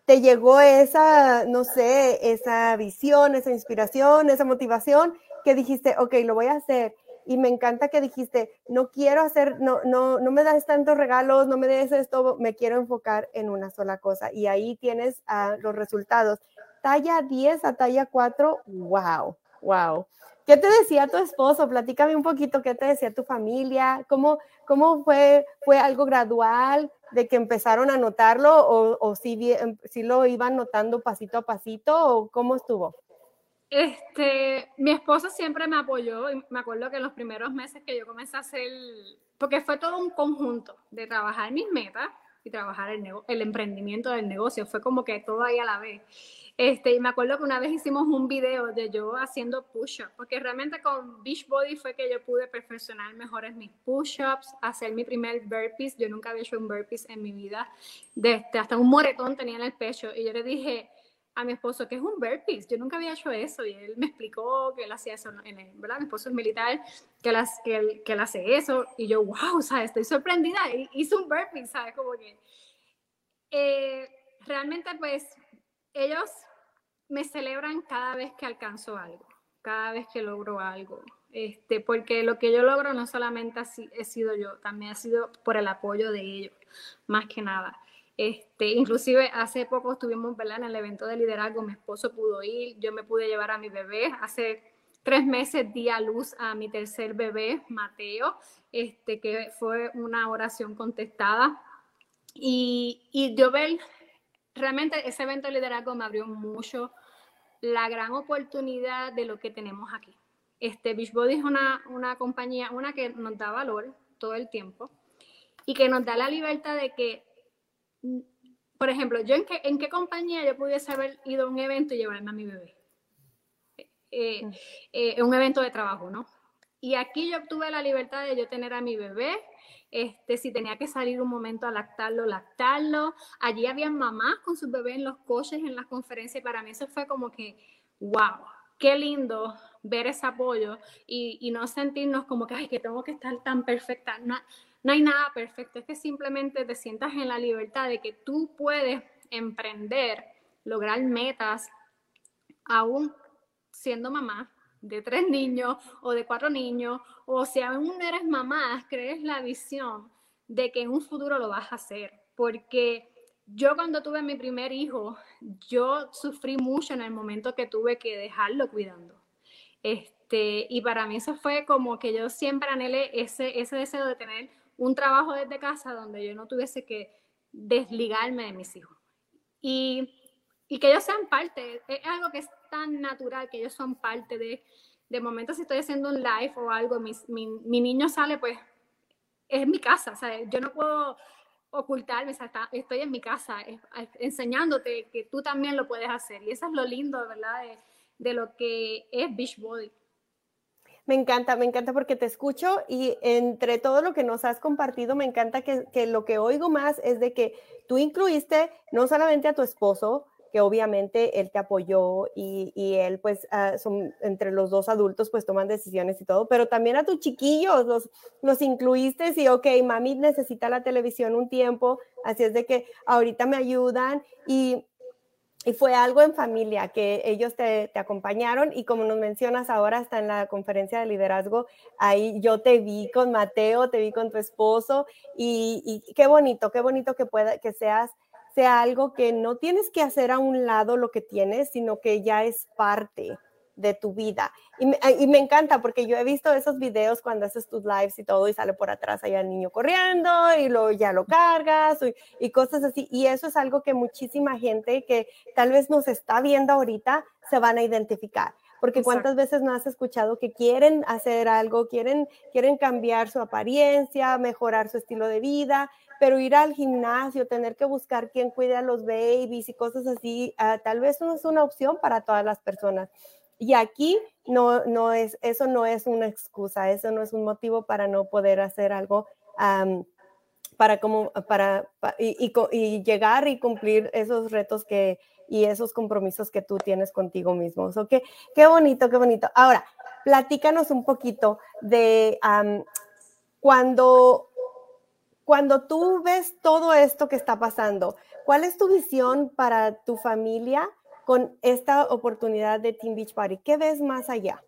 te llegó esa, no sé, esa visión, esa inspiración, esa motivación que dijiste, ok, lo voy a hacer. Y me encanta que dijiste, no quiero hacer, no, no, no me das tantos regalos, no me des esto, me quiero enfocar en una sola cosa. Y ahí tienes los resultados. Talla 10 a talla 4, wow, wow. ¿Qué te decía tu esposo? Platícame un poquito, ¿qué te decía tu familia? ¿Cómo, cómo fue, fue algo gradual de que empezaron a notarlo o, o si, si lo iban notando pasito a pasito o cómo estuvo? Este, mi esposo siempre me apoyó y me acuerdo que en los primeros meses que yo comencé a hacer, porque fue todo un conjunto de trabajar mis metas, y trabajar el, el emprendimiento del negocio. Fue como que todo ahí a la vez. Este, y me acuerdo que una vez hicimos un video de yo haciendo push-ups, porque realmente con Beachbody fue que yo pude perfeccionar mejores mis push-ups, hacer mi primer burpees. Yo nunca había hecho un burpees en mi vida. Desde, hasta un moretón tenía en el pecho. Y yo le dije a mi esposo que es un burpees. Yo nunca había hecho eso. Y él me explicó que él hacía eso, en el, ¿verdad? Mi esposo es militar, que, las, que, él, que él hace eso. Y yo, wow, ¿sabes? Estoy sorprendida. Hizo un burpees, ¿sabes? Como que... Eh, realmente, pues, ellos me celebran cada vez que alcanzo algo, cada vez que logro algo. Este, porque lo que yo logro no solamente he sido yo, también ha sido por el apoyo de ellos, más que nada. Este, inclusive hace poco estuvimos en el evento de liderazgo, mi esposo pudo ir, yo me pude llevar a mi bebé, hace tres meses di a luz a mi tercer bebé, Mateo, este, que fue una oración contestada. Y, y yo ver realmente ese evento de liderazgo me abrió mucho la gran oportunidad de lo que tenemos aquí. Este, Beachbody es una, una compañía, una que nos da valor todo el tiempo y que nos da la libertad de que, por ejemplo, yo en qué, en qué compañía yo pudiese haber ido a un evento y llevarme a mi bebé. Eh, eh, un evento de trabajo, ¿no? Y aquí yo obtuve la libertad de yo tener a mi bebé, este, si tenía que salir un momento a lactarlo, lactarlo. Allí había mamás con sus bebés en los coches, en las conferencias, y para mí eso fue como que, wow, qué lindo ver ese apoyo y, no sentirnos como que, ay, que tengo que estar tan perfecta. No, no hay nada perfecto, es que simplemente te sientas en la libertad de que tú puedes emprender, lograr metas, aún siendo mamá, de tres [laughs] niños o de cuatro niños, o si aún eres mamá, crees la visión de que en un futuro lo vas a hacer. Porque yo cuando tuve mi primer hijo, yo sufrí mucho en el momento que tuve que dejarlo cuidando. Este, y para mí eso fue como que yo siempre anhelé ese, ese deseo de tener un trabajo desde casa donde yo no tuviese que desligarme de mis hijos. Y, y que ellos sean parte, es algo que tan natural que ellos son parte de, de momento si estoy haciendo un live o algo, mi, mi, niño sale, pues es mi casa, sea, yo no puedo ocultarme, estoy en mi casa enseñándote que tú también lo puedes hacer. Y eso es lo lindo, ¿verdad? De, de lo que es Beachbody. Me encanta, me encanta porque te escucho y entre todo lo que nos has compartido, me encanta que, lo que oigo más es de que tú incluiste no solamente a tu esposo, que obviamente él te apoyó y, y él pues ah, son entre los dos adultos pues toman decisiones y todo, pero también a tus chiquillos los, los incluiste y ok, mami necesita la televisión un tiempo, así es de que ahorita me ayudan y, y fue algo en familia que ellos te, te, acompañaron y como nos mencionas ahora hasta en la conferencia de liderazgo, ahí yo te vi con Mateo, te vi con tu esposo y, y qué bonito, qué bonito que pueda, que seas sea algo que no tienes que hacer a un lado lo que tienes, sino que ya es parte de tu vida. Y me, encanta porque yo he visto esos videos cuando haces tus lives y todo y sale por atrás allá el niño corriendo y lo, ya lo cargas y, y, cosas así. Y eso es algo que muchísima gente que tal vez nos está viendo ahorita se van a identificar. Porque cuántas veces no has escuchado que quieren hacer algo, quieren, quieren cambiar su apariencia, mejorar su estilo de vida, pero ir al gimnasio, tener que buscar quién cuide a los babies y cosas así, ah, tal vez no es una opción para todas las personas. Y aquí no, no es, eso no es una excusa, eso no es un motivo para no poder hacer algo para, como, para, y, llegar y cumplir esos retos que, y esos compromisos que tú tienes contigo mismo. Qué, qué bonito, qué bonito. Ahora, platícanos un poquito de cuando cuando tú ves todo esto que está pasando, ¿cuál es tu visión para tu familia con esta oportunidad de Team Beach Party? ¿Qué ves más allá?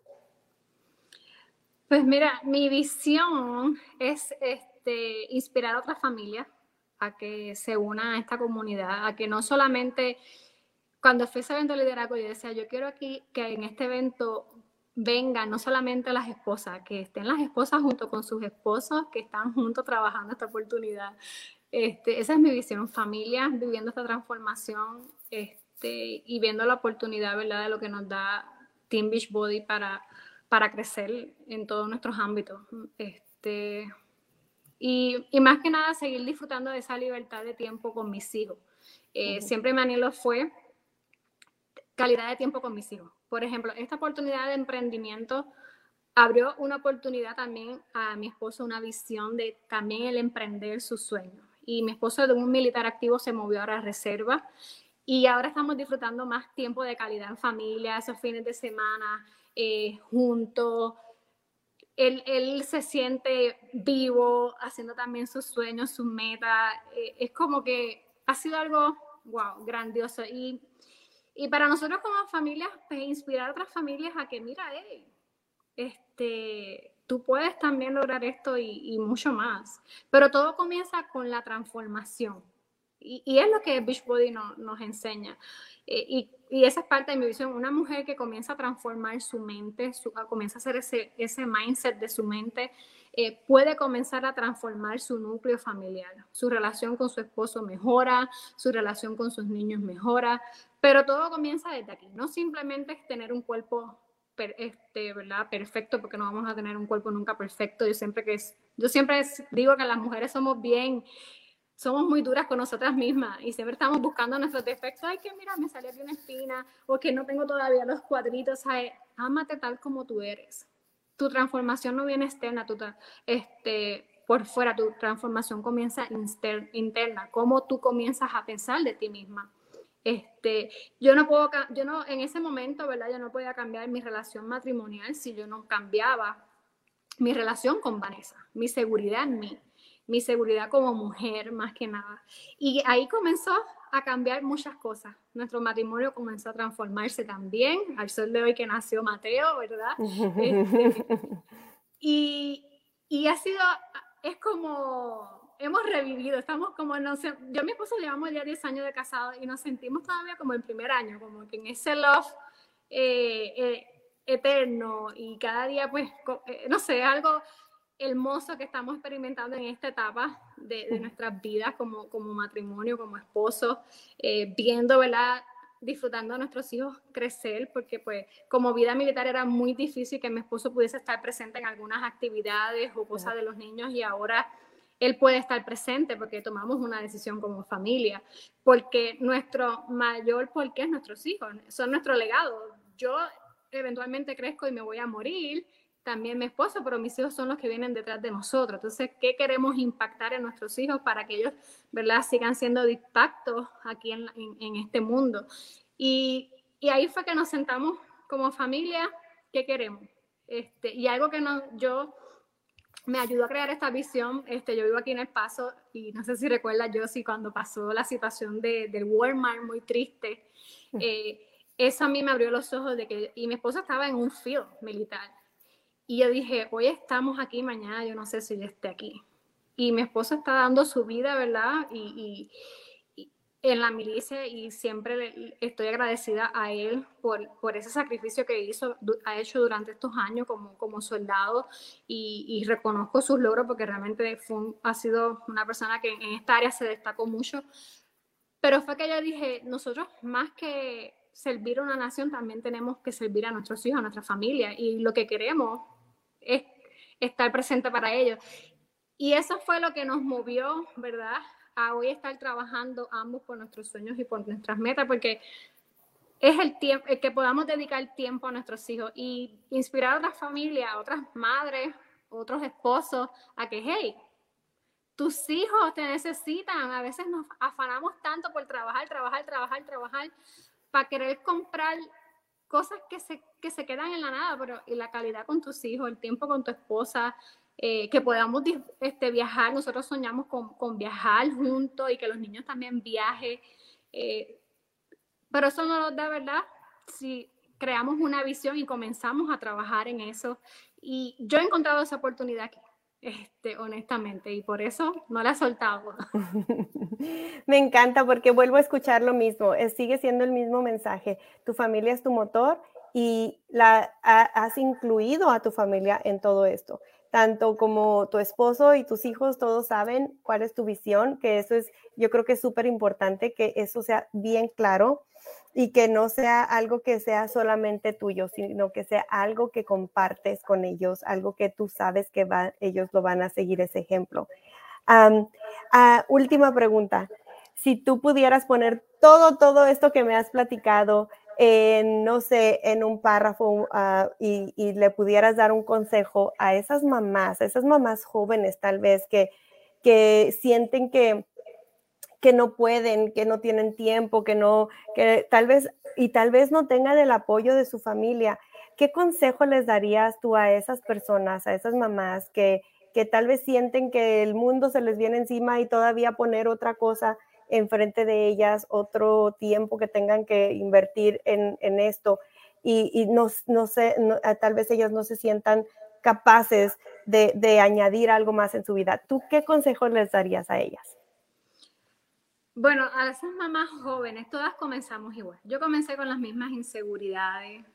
Pues mira, mi visión es este, inspirar a otras familias a que se unan a esta comunidad, a que no solamente cuando fui a ese evento de liderazgo, yo decía, yo quiero aquí que en este evento vengan no solamente las esposas, que estén las esposas junto con sus esposos, que están juntos trabajando esta oportunidad. Este, esa es mi visión, familia viviendo esta transformación este, y viendo la oportunidad, ¿verdad?, de lo que nos da Team Beachbody para, para crecer en todos nuestros ámbitos. Este, Y, y, más que nada seguir disfrutando de esa libertad de tiempo con mis hijos. Eh, siempre mi anhelo fue calidad de tiempo con mis hijos. Por ejemplo, esta oportunidad de emprendimiento abrió una oportunidad también a mi esposo, una visión de también el emprender sus sueños. Y mi esposo de un militar activo se movió a reserva y ahora estamos disfrutando más tiempo de calidad en familia, esos fines de semana eh, juntos. Él, se siente vivo, haciendo también sus sueños, sus metas. Eh, es como que ha sido algo, grandioso. Y, y para nosotros como familias, pues inspirar a otras familias a que, mira, hey, este, tú puedes también lograr esto y, mucho más. Pero todo comienza con la transformación. Y, es lo que Beachbody nos enseña. Eh, y, esa es parte de mi visión. Una mujer que comienza a transformar su mente, comienza a hacer ese, mindset de su mente, eh, puede comenzar a transformar su núcleo familiar. Su relación con su esposo mejora, su relación con sus niños mejora, pero todo comienza desde aquí. No simplemente es tener un cuerpo este, perfecto, porque no vamos a tener un cuerpo nunca perfecto. Yo siempre, que es, yo siempre digo que las mujeres somos bien, somos muy duras con nosotras mismas y siempre estamos buscando nuestros defectos. Ay, que mira, me salió aquí una espina o que no tengo todavía los cuadritos. ¿sabes? Ámate tal como tú eres. Tu transformación no viene externa, tu, este, por fuera, tu transformación comienza interna. Cómo tú comienzas a pensar de ti misma este, yo no puedo, yo no, en ese momento, ¿verdad? Yo no podía cambiar mi relación matrimonial si yo no cambiaba mi relación con Vanessa, mi seguridad en mí, mi seguridad como mujer más que nada. Y ahí comenzó a cambiar muchas cosas. Nuestro matrimonio comenzó a transformarse también, al sol de hoy que nació Mateo, ¿verdad? [laughs] Este, y, y ha sido, es como hemos revivido, estamos como, no sé, yo y mi esposo llevamos ya 10 años de casado y nos sentimos todavía como el primer año, como que en ese love eh, eh, eterno y cada día pues, eh, no sé, algo hermoso que estamos experimentando en esta etapa de, de nuestras vidas como, como matrimonio, como esposo, viendo, ¿verdad? disfrutando a nuestros hijos crecer, porque pues como vida militar era muy difícil que mi esposo pudiese estar presente en algunas actividades o cosas de los niños y ahora él puede estar presente porque tomamos una decisión como familia, porque nuestro mayor porqué es nuestros hijos, son nuestro legado. Yo eventualmente crezco y me voy a morir, también mi esposo, pero mis hijos son los que vienen detrás de nosotros. Entonces, ¿qué queremos impactar en nuestros hijos para que ellos, ¿verdad?, sigan siendo de impacto aquí en, en, este mundo. Y, y, ahí fue que nos sentamos como familia, ¿qué queremos? Este, y algo que no, yo me ayudó a crear esta visión. Este, yo vivo aquí en El Paso y no sé si recuerdas, yo sí, cuando pasó la situación de, del Walmart muy triste, eh, eso a mí me abrió los ojos de que, y mi esposa estaba en un field militar. Y yo dije, hoy estamos aquí, mañana yo no sé si yo esté aquí. Y mi esposa está dando su vida, ¿verdad? y, en la milicia y siempre estoy agradecida a él por, por ese sacrificio que hizo, ha hecho durante estos años como, como soldado y, y reconozco sus logros porque realmente fue ha sido una persona que en esta área se destacó mucho. Pero fue que yo dije, nosotros más que servir a una nación, también tenemos que servir a nuestros hijos, a nuestra familia y lo que queremos es estar presente para ellos. Y eso fue lo que nos movió, ¿verdad? a hoy estar trabajando ambos por nuestros sueños y por nuestras metas, porque es el tiempo, el que podamos dedicar tiempo a nuestros hijos y inspirar a otras familias, a otras madres, otros esposos, a que, hey, tus hijos te necesitan. A veces nos afanamos tanto por trabajar, trabajar, trabajar, trabajar, para querer comprar cosas que se, que se quedan en la nada, pero y la calidad con tus hijos, el tiempo con tu esposa, eh, que podamos este, viajar. Nosotros soñamos con, con, viajar juntos y que los niños también viajen. Eh, pero eso no nos da, ¿verdad? Si creamos una visión y comenzamos a trabajar en eso. Y yo he encontrado esa oportunidad aquí. Este, honestamente, y por eso no la he soltado. [laughs] [laughs] Me encanta porque vuelvo a escuchar lo mismo, sigue siendo el mismo mensaje. Tu familia es tu motor y la, has incluido a tu familia en todo esto. Tanto como tu esposo y tus hijos, todos saben cuál es tu visión, que eso es, yo creo que es súper importante que eso sea bien claro y que no sea algo que sea solamente tuyo, sino que sea algo que compartes con ellos, algo que tú sabes que ellos lo van a seguir ese ejemplo. Ah, última pregunta. Si tú pudieras poner todo, todo esto que me has platicado en, no sé, en un párrafo ah, y, le pudieras dar un consejo a esas mamás, a esas mamás jóvenes tal vez que, que sienten que, que no pueden, que no tienen tiempo, que no, que tal vez, y tal vez no tengan el apoyo de su familia. ¿Qué consejo les darías tú a esas personas, a esas mamás que, que tal vez sienten que el mundo se les viene encima y todavía poner otra cosa enfrente de ellas, otro tiempo que tengan que invertir en, esto y, no, no, sé, ah, tal vez ellas no se sientan capaces de, añadir algo más en su vida. ¿Tú qué consejos les darías a ellas? Bueno, a esas mamás jóvenes, todas comenzamos igual. Yo comencé con las mismas inseguridades,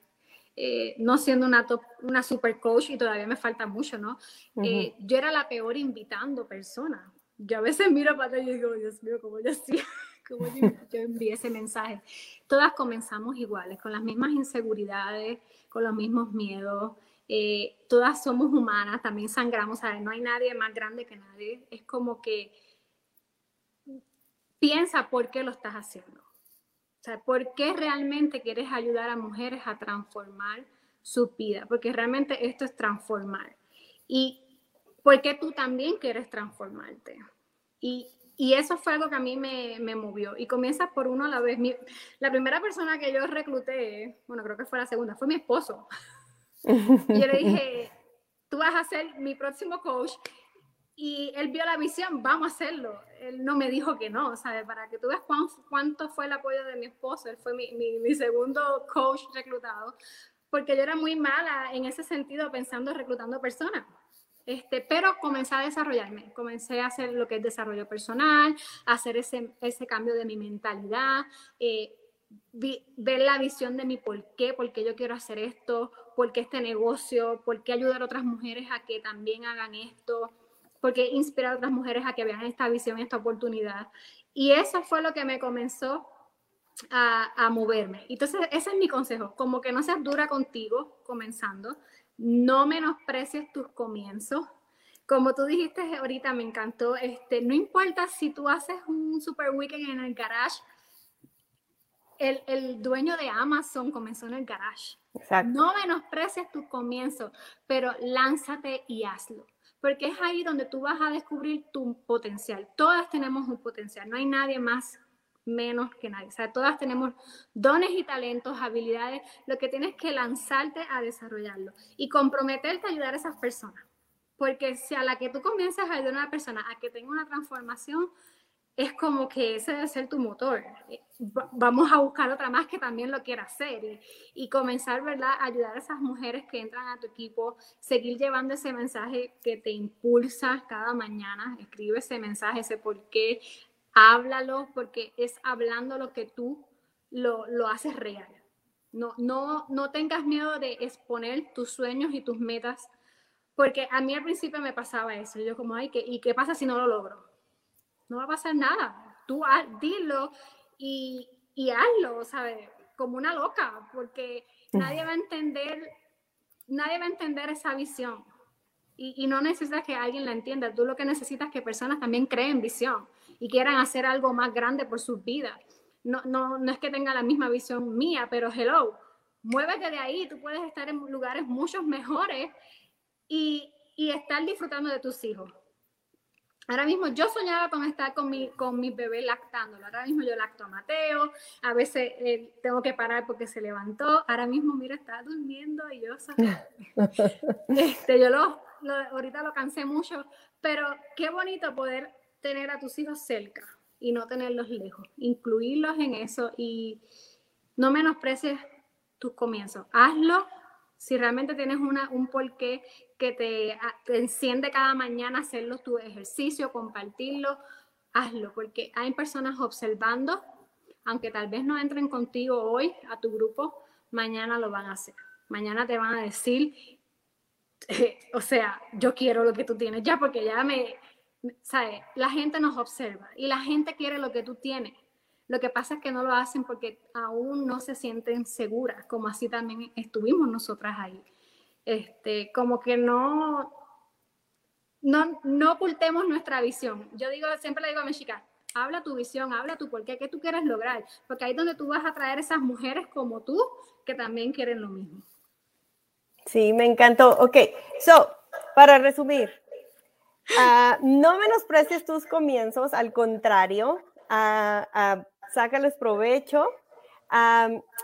eh, no siendo una, una super coach y todavía me falta mucho, ¿no? Eh, yo era la peor invitando personas yo a veces miro para atrás y digo, Dios mío, ¿cómo yo hacía? [laughs] ¿Cómo yo, envié ese mensaje? Todas comenzamos iguales, con las mismas inseguridades, con los mismos miedos. Eh, todas somos humanas, también sangramos, ¿sabes? No hay nadie más grande que nadie. Es como que piensa por qué lo estás haciendo. O sea, ¿por qué realmente quieres ayudar a mujeres a transformar su vida? Porque realmente esto es transformar. Y porque tú también quieres transformarte. Y, y eso fue algo que a mí me, me, movió. Y comienza por uno a la vez. la primera persona que yo recluté, bueno, creo que fue la segunda, fue mi esposo. y yo le dije, tú vas a ser mi próximo coach. Y él vio la visión, vamos a hacerlo. Él no me dijo que no, ¿sabes? Para que tú veas cuánto fue el apoyo de mi esposo. Él fue mi, mi, mi segundo coach reclutado. Porque yo era muy mala en ese sentido pensando reclutando personas este, pero comencé a desarrollarme, comencé a hacer lo que es desarrollo personal, hacer ese, ese cambio de mi mentalidad, eh, ver la visión de mi por qué, por qué yo quiero hacer esto, por qué este negocio, por qué ayudar a otras mujeres a que también hagan esto, por qué inspirar a otras mujeres a que vean esta visión, esta oportunidad. Y eso fue lo que me comenzó a, a moverme. Entonces, ese es mi consejo, como que no seas dura contigo comenzando, no menosprecies tus comienzos. Como tú dijiste ahorita, me encantó, este, no importa si tú haces un super weekend en el garage, el, el dueño de Amazon comenzó en el garage. No menosprecies tus comienzos, pero lánzate y hazlo porque es ahí donde tú vas a descubrir tu potencial. Todas tenemos un potencial, no hay nadie más menos que nadie. O sea, todas tenemos dones y talentos, habilidades. Lo que tienes que lanzarte a desarrollarlo y comprometerte a ayudar a esas personas. Porque si a la que tú comienzas a ayudar a una persona a que tenga una transformación, es como que ese debe ser tu motor. Eh, vamos a buscar otra más que también lo quiera hacer y, y, comenzar, ¿verdad?, a ayudar a esas mujeres que entran a tu equipo, seguir llevando ese mensaje que te impulsa cada mañana, escribe ese mensaje, ese por qué, háblalo porque es hablando lo que tú lo, lo haces real. No, no, no tengas miedo de exponer tus sueños y tus metas, porque a mí al principio me pasaba eso. Yo como, ay, ¿qué, ¿y qué pasa si no lo logro? No va a pasar nada. Tú dilo y, y hazlo, ¿sabes? Como una loca, porque nadie va a entender, nadie va a entender esa visión. Y, y no necesitas que alguien la entienda. Tú lo que necesitas es que personas también creen visión y quieran hacer algo más grande por sus vidas. No, no, no es que tenga la misma visión mía, pero hello, muévete de ahí, tú puedes estar en lugares muchos mejores y, y estar disfrutando de tus hijos. Ahora mismo yo soñaba con estar con mi, con mi bebé lactándolo. Ahora mismo yo lacto a Mateo. A veces eh, tengo que parar porque se levantó. Ahora mismo, mira, está durmiendo y yo... [laughs] este, yo lo, ahorita lo cansé mucho. Pero qué bonito poder tener a tus hijos cerca y no tenerlos lejos, incluirlos en eso y no menosprecies tus comienzos. Hazlo si realmente tienes una, un porqué que te, enciende cada mañana hacerlo tu ejercicio, compartirlo, hazlo, porque hay personas observando, aunque tal vez no entren contigo hoy a tu grupo, mañana lo van a hacer. Mañana te van a decir, [laughs] o sea, yo quiero lo que tú tienes ya porque ya me, ¿sabes? La gente nos observa y la gente quiere lo que tú tienes. Lo que pasa es que no lo hacen porque aún no se sienten seguras, como así también estuvimos nosotras ahí. Este, como que no, no, no ocultemos nuestra visión. Yo digo, siempre le digo a mi chica, habla tu visión, habla tu por qué, qué tú quieres lograr, porque ahí es donde tú vas a traer esas mujeres como tú que también quieren lo mismo. Sí, me encantó. Ok, so, para resumir, uh, no menosprecies tus comienzos, al contrario, uh, sácales provecho.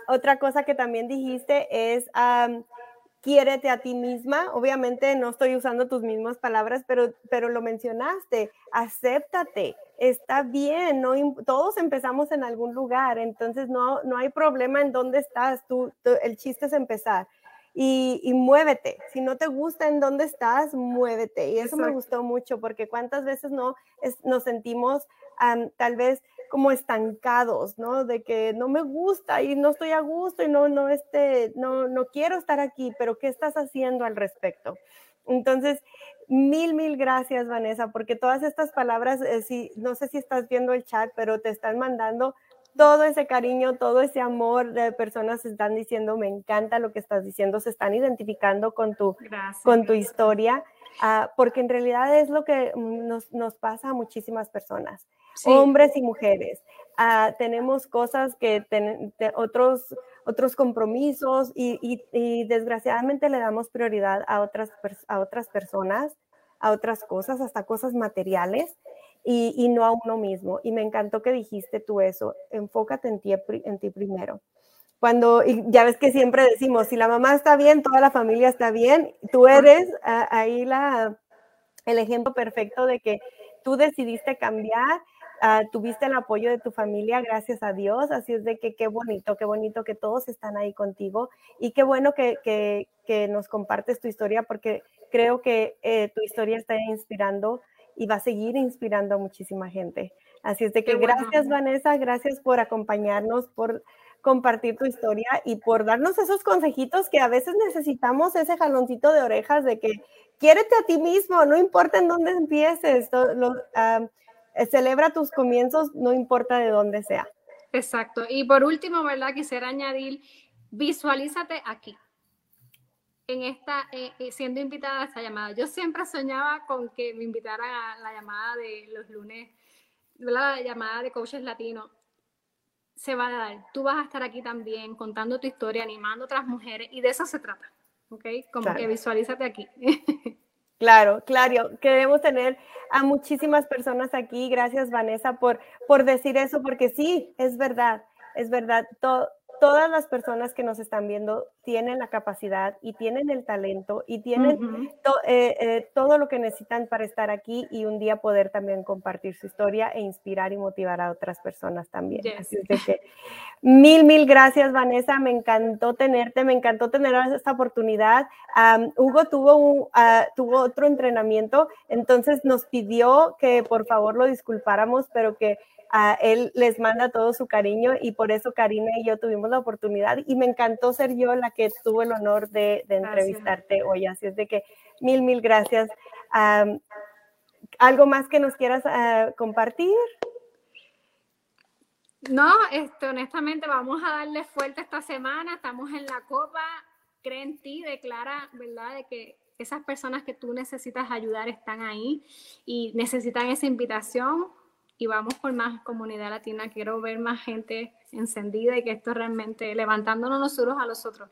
otra cosa que también dijiste es quiérete a ti misma. Obviamente no estoy usando tus mismas palabras, pero, pero lo mencionaste. Acéptate, está bien, todos empezamos en algún lugar, entonces no, no hay problema en dónde estás, tú el chiste es empezar y, muévete. Si no te gusta en dónde estás, muévete. Y eso me gustó mucho porque cuántas veces no nos sentimos tal vez como estancados, ¿no? De que no me gusta y no estoy a gusto y no, no, este, no, no quiero estar aquí, pero ¿qué estás haciendo al respecto? Entonces, mil, mil gracias, Vanessa, porque todas estas palabras, eh, si, no sé si estás viendo el chat, pero te están mandando todo ese cariño, todo ese amor de personas están diciendo, me encanta lo que estás diciendo, se están identificando con tu, con tu historia, ah, porque en realidad es lo que nos, nos pasa a muchísimas personas, hombres y mujeres. Ah, tenemos cosas que ten, otros, otros compromisos y, y, y, desgraciadamente le damos prioridad a otras, a otras personas, a otras cosas, hasta cosas materiales y, no a uno mismo. Y me encantó que dijiste tú eso, enfócate en ti, en ti primero. Cuando, ya ves que siempre decimos, si la mamá está bien, toda la familia está bien, tú eres ahí la, el ejemplo perfecto de que tú decidiste cambiar, ah, tuviste el apoyo de tu familia, gracias a Dios, así es de que qué bonito, qué bonito que todos están ahí contigo y qué bueno que, que, que nos compartes tu historia porque creo que eh, tu historia está inspirando y va a seguir inspirando a muchísima gente. Así es de que gracias Vanessa, gracias por acompañarnos, por compartir tu historia y por darnos esos consejitos que a veces necesitamos ese jaloncito de orejas de que quiérete a ti mismo, no importa en dónde empieces, eh, celebra tus comienzos, no importa de dónde sea. Exacto. Y por último, ¿verdad? Quisiera añadir, visualízate aquí en esta, eh, eh, siendo invitada a esta llamada. Yo siempre soñaba con que me invitaran a la llamada de los lunes, la llamada de coaches latinos. Se va a dar. Tú vas a estar aquí también contando tu historia, animando a otras mujeres y de eso se trata. ¿Ok? Como que visualízate aquí. [laughs] Claro, claro, queremos tener a muchísimas personas aquí. Gracias, Vanessa, por, por decir eso, porque sí, es verdad, es verdad. Todo, todas las personas que nos están viendo tienen la capacidad y tienen el talento y tienen eh, eh, todo lo que necesitan para estar aquí y un día poder también compartir su historia e inspirar y motivar a otras personas también. Así que, mil, mil gracias, Vanessa. Me encantó tenerte, me encantó tener esta oportunidad. Hugo tuvo, ah, tuvo otro entrenamiento, entonces nos pidió que por favor lo disculpáramos, pero que a él les manda todo su cariño y por eso Karina y yo tuvimos la oportunidad y me encantó ser yo la que tuvo el honor de, entrevistarte hoy. Así es de que mil, mil gracias. ¿Algo más que nos quieras ah, compartir? No, este, honestamente vamos a darle fuerte esta semana, estamos en la copa, cree en ti, declara, ¿verdad? De que esas personas que tú necesitas ayudar están ahí y necesitan esa invitación y vamos por más comunidad latina. Quiero ver más gente encendida y que esto realmente levantándonos nosotros a los otros.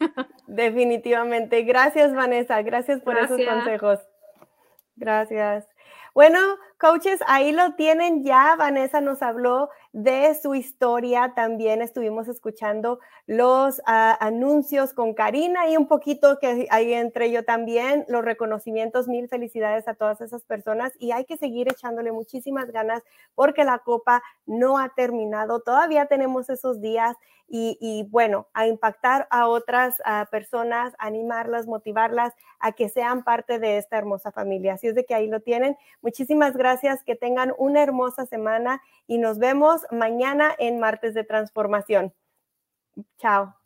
[laughs] Definitivamente. Gracias, Vanessa. Gracias por esos consejos. Gracias. Bueno, coaches, ahí lo tienen ya. Vanessa nos habló de su historia. También estuvimos escuchando los ah, anuncios con Karina y un poquito que ahí entre yo también, los reconocimientos. Mil felicidades a todas esas personas y hay que seguir echándole muchísimas ganas porque la copa no ha terminado. Todavía tenemos esos días y, bueno, a impactar a otras personas, animarlas, motivarlas a que sean parte de esta hermosa familia. Así es de que ahí lo tienen. Muchísimas gracias, que tengan una hermosa semana y nos vemos mañana en Martes de Transformación. Chao.